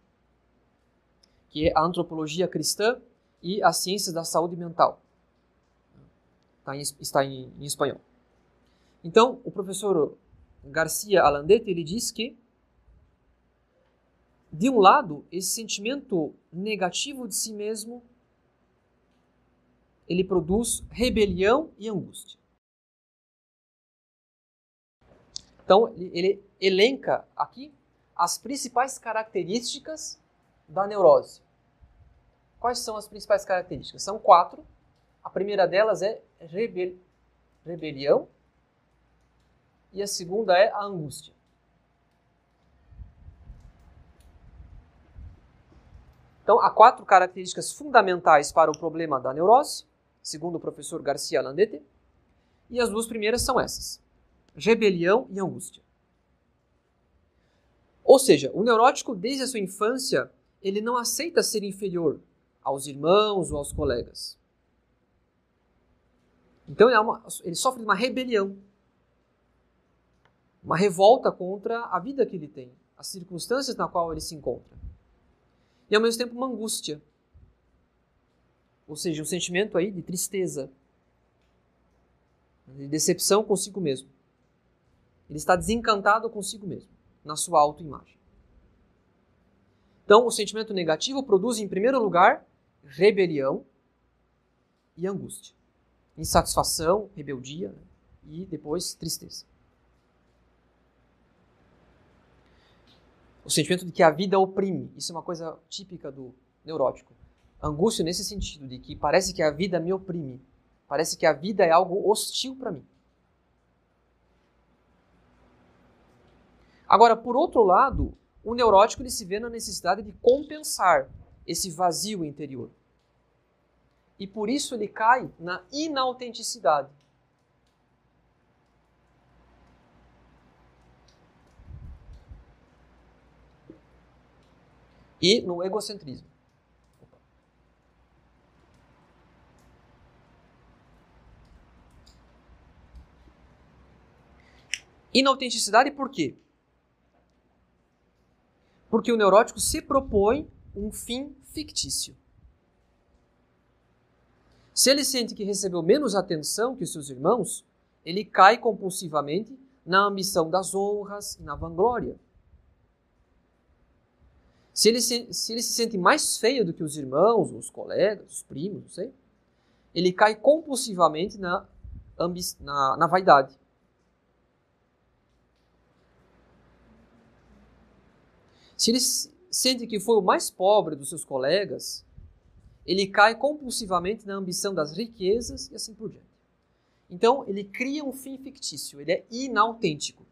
que é a Antropologia Cristã e as Ciências da Saúde Mental. Está em, está em, em espanhol. Então, o professor Garcia Alandetti, ele diz que de um lado, esse sentimento negativo de si mesmo ele produz rebelião e angústia. Então, ele elenca aqui as principais características da neurose. Quais são as principais características? São quatro. A primeira delas é rebel rebelião e a segunda é a angústia. Então, há quatro características fundamentais para o problema da neurose, segundo o professor Garcia Landete, e as duas primeiras são essas: rebelião e angústia. Ou seja, o neurótico, desde a sua infância, ele não aceita ser inferior aos irmãos ou aos colegas. Então ele, é uma, ele sofre de uma rebelião, uma revolta contra a vida que ele tem, as circunstâncias na qual ele se encontra e ao mesmo tempo uma angústia. Ou seja, um sentimento aí de tristeza, de decepção consigo mesmo. Ele está desencantado consigo mesmo, na sua autoimagem. Então, o sentimento negativo produz, em primeiro lugar, rebelião e angústia. Insatisfação, rebeldia né? e depois tristeza. O sentimento de que a vida oprime. Isso é uma coisa típica do neurótico. Angústia nesse sentido, de que parece que a vida me oprime. Parece que a vida é algo hostil para mim. Agora, por outro lado, o neurótico ele se vê na necessidade de compensar esse vazio interior. E por isso ele cai na inautenticidade. E no egocentrismo. Inautenticidade por quê? Porque o neurótico se propõe um fim fictício. Se ele sente que recebeu menos atenção que os seus irmãos, ele cai compulsivamente na ambição das honras e na vanglória. Se ele se, se ele se sente mais feio do que os irmãos, os colegas, os primos, não sei, ele cai compulsivamente na, na, na vaidade. Se ele sente que foi o mais pobre dos seus colegas, ele cai compulsivamente na ambição das riquezas e assim por diante. Então, ele cria um fim fictício, ele é inautêntico.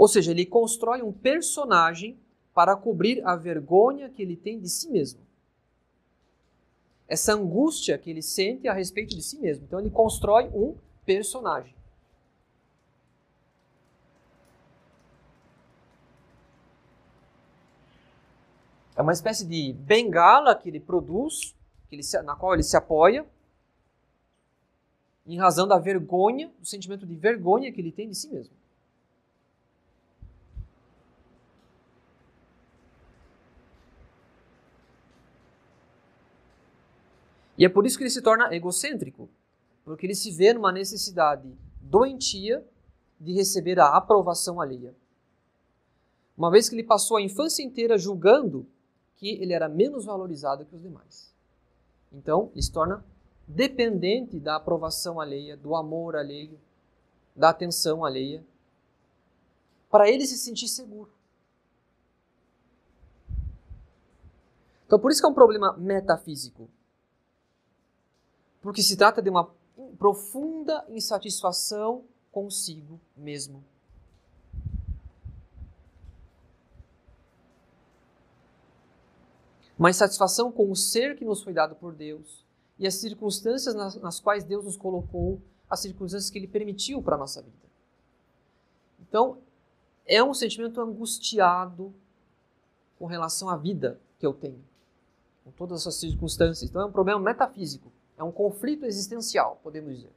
Ou seja, ele constrói um personagem para cobrir a vergonha que ele tem de si mesmo. Essa angústia que ele sente a respeito de si mesmo. Então ele constrói um personagem. É uma espécie de bengala que ele produz, que ele se, na qual ele se apoia, em razão da vergonha, do sentimento de vergonha que ele tem de si mesmo. E é por isso que ele se torna egocêntrico, porque ele se vê numa necessidade doentia de receber a aprovação alheia. Uma vez que ele passou a infância inteira julgando que ele era menos valorizado que os demais. Então, ele se torna dependente da aprovação alheia, do amor alheio, da atenção alheia, para ele se sentir seguro. Então, por isso que é um problema metafísico. Porque se trata de uma profunda insatisfação consigo mesmo. uma insatisfação com o ser que nos foi dado por Deus e as circunstâncias nas, nas quais Deus nos colocou, as circunstâncias que Ele permitiu para a nossa vida. Então, é um sentimento angustiado com relação à vida que eu tenho, com todas essas circunstâncias. Então, é um problema metafísico, é um conflito existencial, podemos dizer.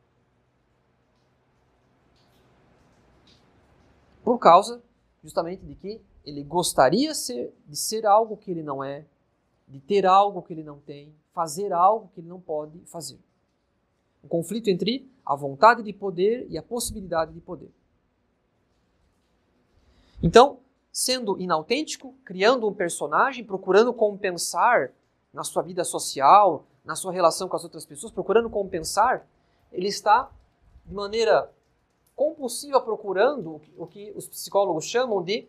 Por causa, justamente, de que ele gostaria ser, de ser algo que ele não é, de ter algo que ele não tem, fazer algo que ele não pode fazer. Um conflito entre a vontade de poder e a possibilidade de poder. Então, sendo inautêntico, criando um personagem, procurando compensar na sua vida social, na sua relação com as outras pessoas, procurando compensar, ele está de maneira compulsiva procurando o que os psicólogos chamam de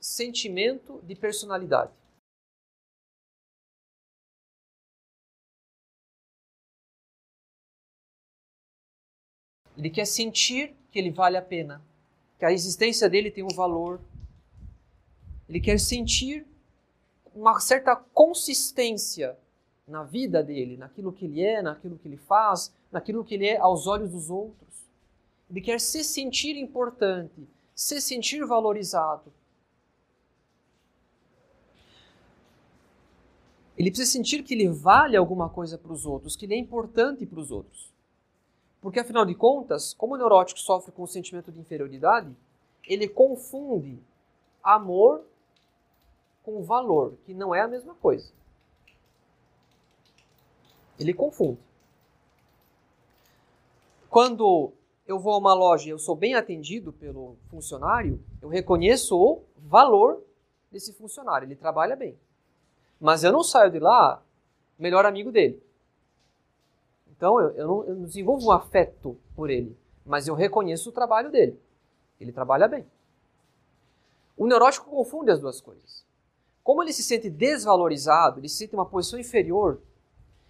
sentimento de personalidade. Ele quer sentir que ele vale a pena, que a existência dele tem um valor. Ele quer sentir uma certa consistência na vida dele, naquilo que ele é, naquilo que ele faz, naquilo que ele é aos olhos dos outros. Ele quer se sentir importante, se sentir valorizado. Ele precisa sentir que ele vale alguma coisa para os outros, que ele é importante para os outros. Porque, afinal de contas, como o neurótico sofre com o sentimento de inferioridade, ele confunde amor com valor, que não é a mesma coisa. Ele confunde. Quando eu vou a uma loja e eu sou bem atendido pelo funcionário, eu reconheço o valor desse funcionário. Ele trabalha bem. Mas eu não saio de lá melhor amigo dele. Então eu, eu, não, eu não desenvolvo um afeto por ele, mas eu reconheço o trabalho dele. Ele trabalha bem. O neurótico confunde as duas coisas. Como ele se sente desvalorizado, ele se sente uma posição inferior,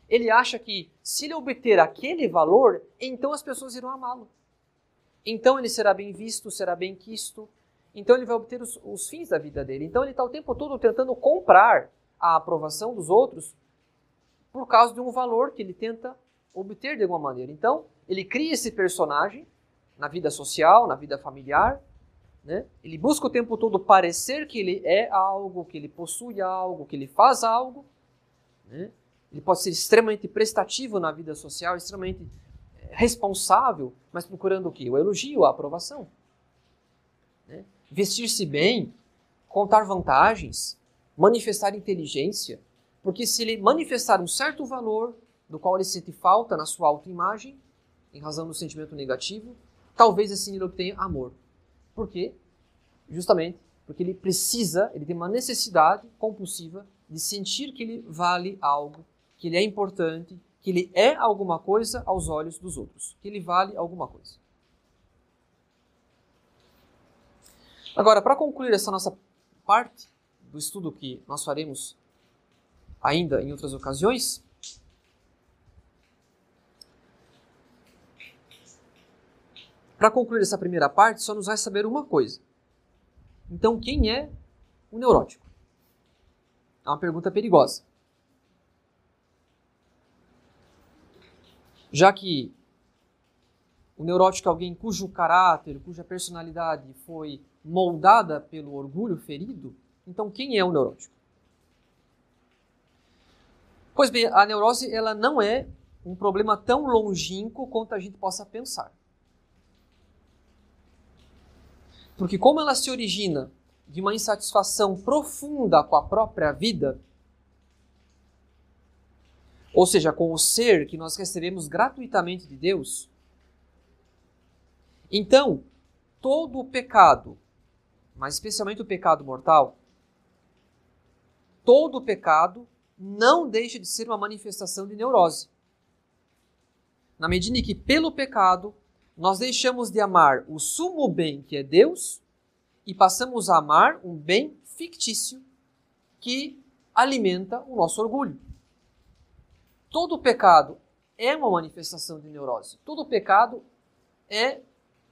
ele acha que se ele obter aquele valor, então as pessoas irão amá-lo. Então ele será bem visto, será bem quisto. Então ele vai obter os, os fins da vida dele. Então ele está o tempo todo tentando comprar a aprovação dos outros por causa de um valor que ele tenta obter de alguma maneira. Então, ele cria esse personagem na vida social, na vida familiar, né? Ele busca o tempo todo parecer que ele é algo, que ele possui algo, que ele faz algo. Né? Ele pode ser extremamente prestativo na vida social, extremamente eh, responsável, mas procurando o quê? O elogio, a aprovação. Né? Vestir-se bem, contar vantagens, manifestar inteligência, porque se ele manifestar um certo valor, do qual ele sente falta na sua autoimagem, em razão do sentimento negativo, talvez assim ele obtenha amor. Por quê? Justamente porque ele precisa, ele tem uma necessidade compulsiva de sentir que ele vale algo, que ele é importante, que ele é alguma coisa aos olhos dos outros, que ele vale alguma coisa. Agora, para concluir essa nossa parte do estudo que nós faremos ainda em outras ocasiões, Para concluir essa primeira parte, só nos vai saber uma coisa. Então, quem é o neurótico? É uma pergunta perigosa. Já que o neurótico é alguém cujo caráter, cuja personalidade foi moldada pelo orgulho ferido, então quem é o neurótico? Pois bem, a neurose ela não é um problema tão longínquo quanto a gente possa pensar. Porque, como ela se origina de uma insatisfação profunda com a própria vida, ou seja, com o ser que nós recebemos gratuitamente de Deus, então todo o pecado, mas especialmente o pecado mortal, todo o pecado não deixa de ser uma manifestação de neurose. Na medida em que, pelo pecado, nós deixamos de amar o sumo bem que é Deus e passamos a amar um bem fictício que alimenta o nosso orgulho. Todo pecado é uma manifestação de neurose. Todo pecado é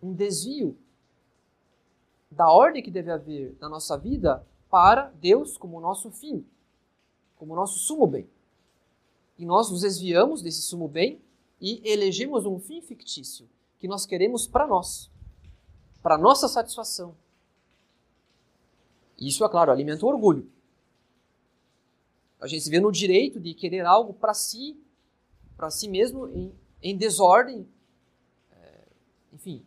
um desvio da ordem que deve haver na nossa vida para Deus como nosso fim, como nosso sumo bem. E nós nos desviamos desse sumo bem e elegemos um fim fictício que nós queremos para nós, para nossa satisfação. Isso, é claro, alimenta o orgulho. A gente se vê no direito de querer algo para si, para si mesmo, em, em desordem, é, enfim,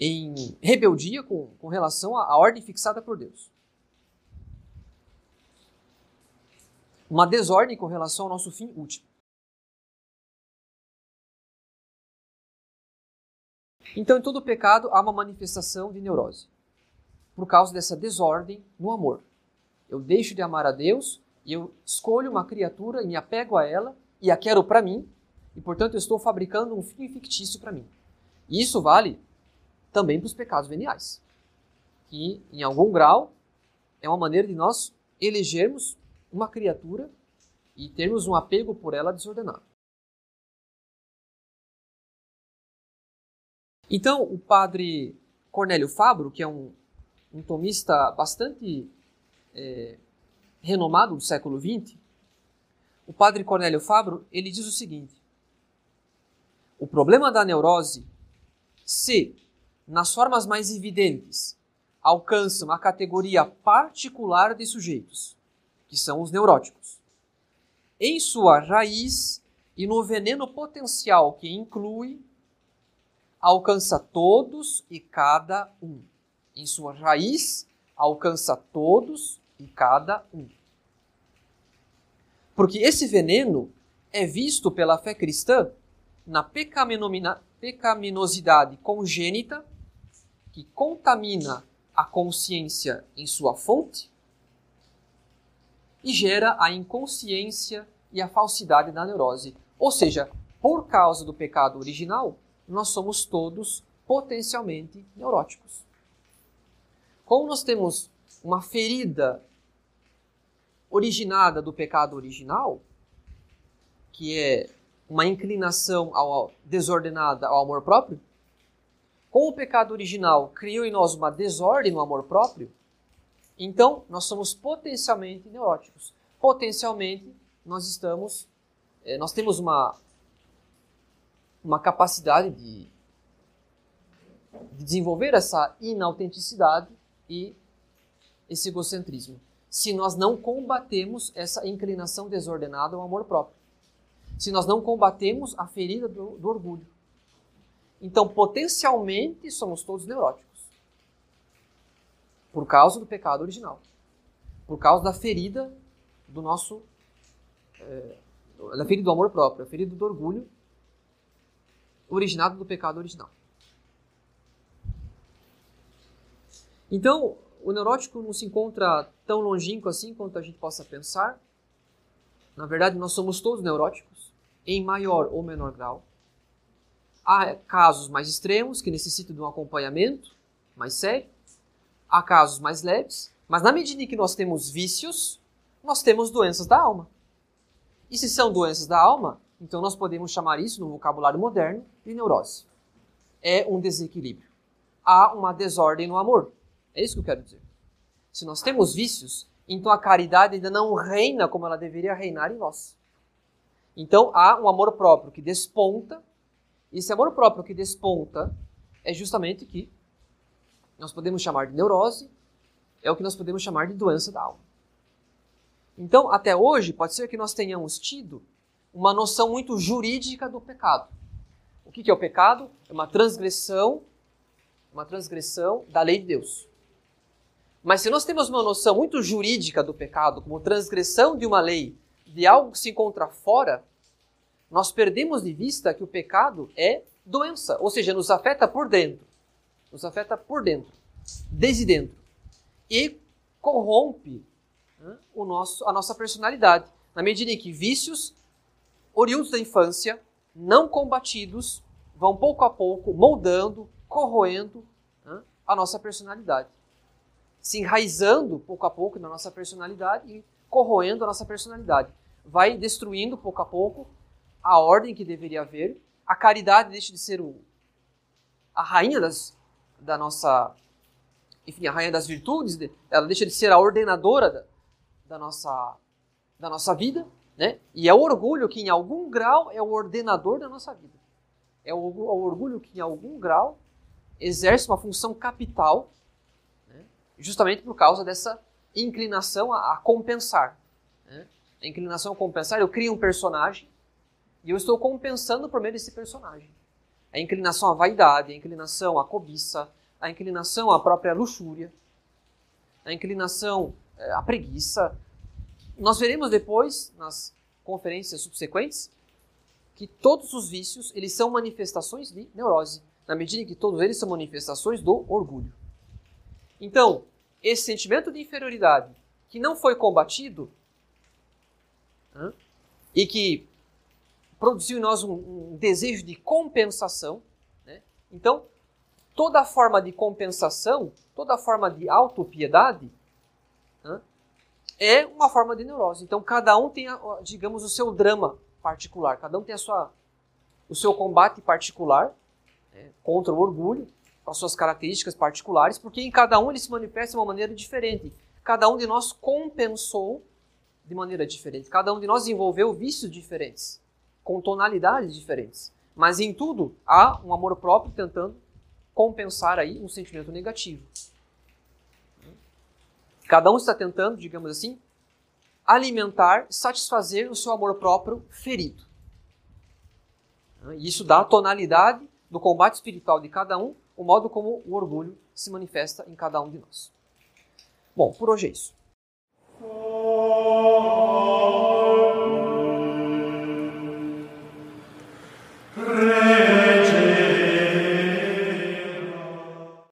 em rebeldia com, com relação à, à ordem fixada por Deus. Uma desordem com relação ao nosso fim último. Então, em todo pecado há uma manifestação de neurose, por causa dessa desordem no amor. Eu deixo de amar a Deus e eu escolho uma criatura e me apego a ela e a quero para mim, e portanto eu estou fabricando um fim fictício para mim. E isso vale também para os pecados veniais, que em algum grau é uma maneira de nós elegermos uma criatura e termos um apego por ela desordenado. Então, o padre Cornélio Fabro, que é um, um tomista bastante é, renomado do século XX, o padre Cornélio Fabro, ele diz o seguinte: o problema da neurose, se nas formas mais evidentes alcança uma categoria particular de sujeitos, que são os neuróticos, em sua raiz e no veneno potencial que inclui, alcança todos e cada um. Em sua raiz, alcança todos cada um. Porque esse veneno é visto pela fé cristã na pecaminosidade congênita que contamina a consciência em sua fonte e gera a inconsciência e a falsidade da neurose. Ou seja, por causa do pecado original, nós somos todos potencialmente neuróticos. Como nós temos uma ferida originada do pecado original, que é uma inclinação ao, desordenada ao amor próprio, como o pecado original criou em nós uma desordem no amor próprio, então nós somos potencialmente neuróticos. Potencialmente nós estamos, eh, nós temos uma uma capacidade de, de desenvolver essa inautenticidade e esse egocentrismo, se nós não combatemos essa inclinação desordenada ao amor próprio, se nós não combatemos a ferida do, do orgulho. Então, potencialmente, somos todos neuróticos. Por causa do pecado original. Por causa da ferida do nosso. É, da ferida do amor próprio, a ferida do orgulho, originado do pecado original. Então, o neurótico não se encontra tão longínquo assim quanto a gente possa pensar. Na verdade, nós somos todos neuróticos, em maior ou menor grau. Há casos mais extremos que necessitam de um acompanhamento mais sério. Há casos mais leves. Mas na medida em que nós temos vícios, nós temos doenças da alma. E se são doenças da alma, então nós podemos chamar isso, no vocabulário moderno, de neurose. É um desequilíbrio. Há uma desordem no amor. É isso que eu quero dizer. Se nós temos vícios, então a caridade ainda não reina como ela deveria reinar em nós. Então há um amor próprio que desponta, e esse amor próprio que desponta é justamente que nós podemos chamar de neurose, é o que nós podemos chamar de doença da alma. Então, até hoje, pode ser que nós tenhamos tido uma noção muito jurídica do pecado. O que é o pecado? É uma transgressão, uma transgressão da lei de Deus. Mas se nós temos uma noção muito jurídica do pecado, como transgressão de uma lei de algo que se encontra fora, nós perdemos de vista que o pecado é doença, ou seja, nos afeta por dentro. Nos afeta por dentro, desde dentro. E corrompe né, o nosso, a nossa personalidade, na medida em que vícios oriundos da infância, não combatidos, vão pouco a pouco moldando, corroendo né, a nossa personalidade. Se enraizando pouco a pouco na nossa personalidade e corroendo a nossa personalidade. Vai destruindo pouco a pouco a ordem que deveria haver. A caridade deixa de ser o, a rainha das, da nossa. Enfim, a rainha das virtudes, ela deixa de ser a ordenadora da, da nossa, da nossa vida, né? E é o orgulho que, em algum grau, é o ordenador da nossa vida. É o, o orgulho que, em algum grau, exerce uma função capital? Justamente por causa dessa inclinação a, a compensar. Né? A inclinação a compensar, eu crio um personagem e eu estou compensando por meio desse personagem. A inclinação à vaidade, a inclinação à cobiça, a inclinação à própria luxúria, a inclinação eh, à preguiça. Nós veremos depois, nas conferências subsequentes, que todos os vícios eles são manifestações de neurose, na medida em que todos eles são manifestações do orgulho. Então, esse sentimento de inferioridade que não foi combatido e que produziu em nós um, um desejo de compensação. Né? Então, toda forma de compensação, toda forma de autopiedade é uma forma de neurose. Então, cada um tem, digamos, o seu drama particular, cada um tem a sua, o seu combate particular né, contra o orgulho, com as suas características particulares, porque em cada um ele se manifesta de uma maneira diferente. Cada um de nós compensou de maneira diferente. Cada um de nós desenvolveu vícios diferentes, com tonalidades diferentes. Mas em tudo há um amor próprio tentando compensar aí um sentimento negativo. Cada um está tentando, digamos assim, alimentar, satisfazer o seu amor próprio ferido. Isso dá a tonalidade do combate espiritual de cada um o modo como o orgulho se manifesta em cada um de nós. Bom, por hoje é isso.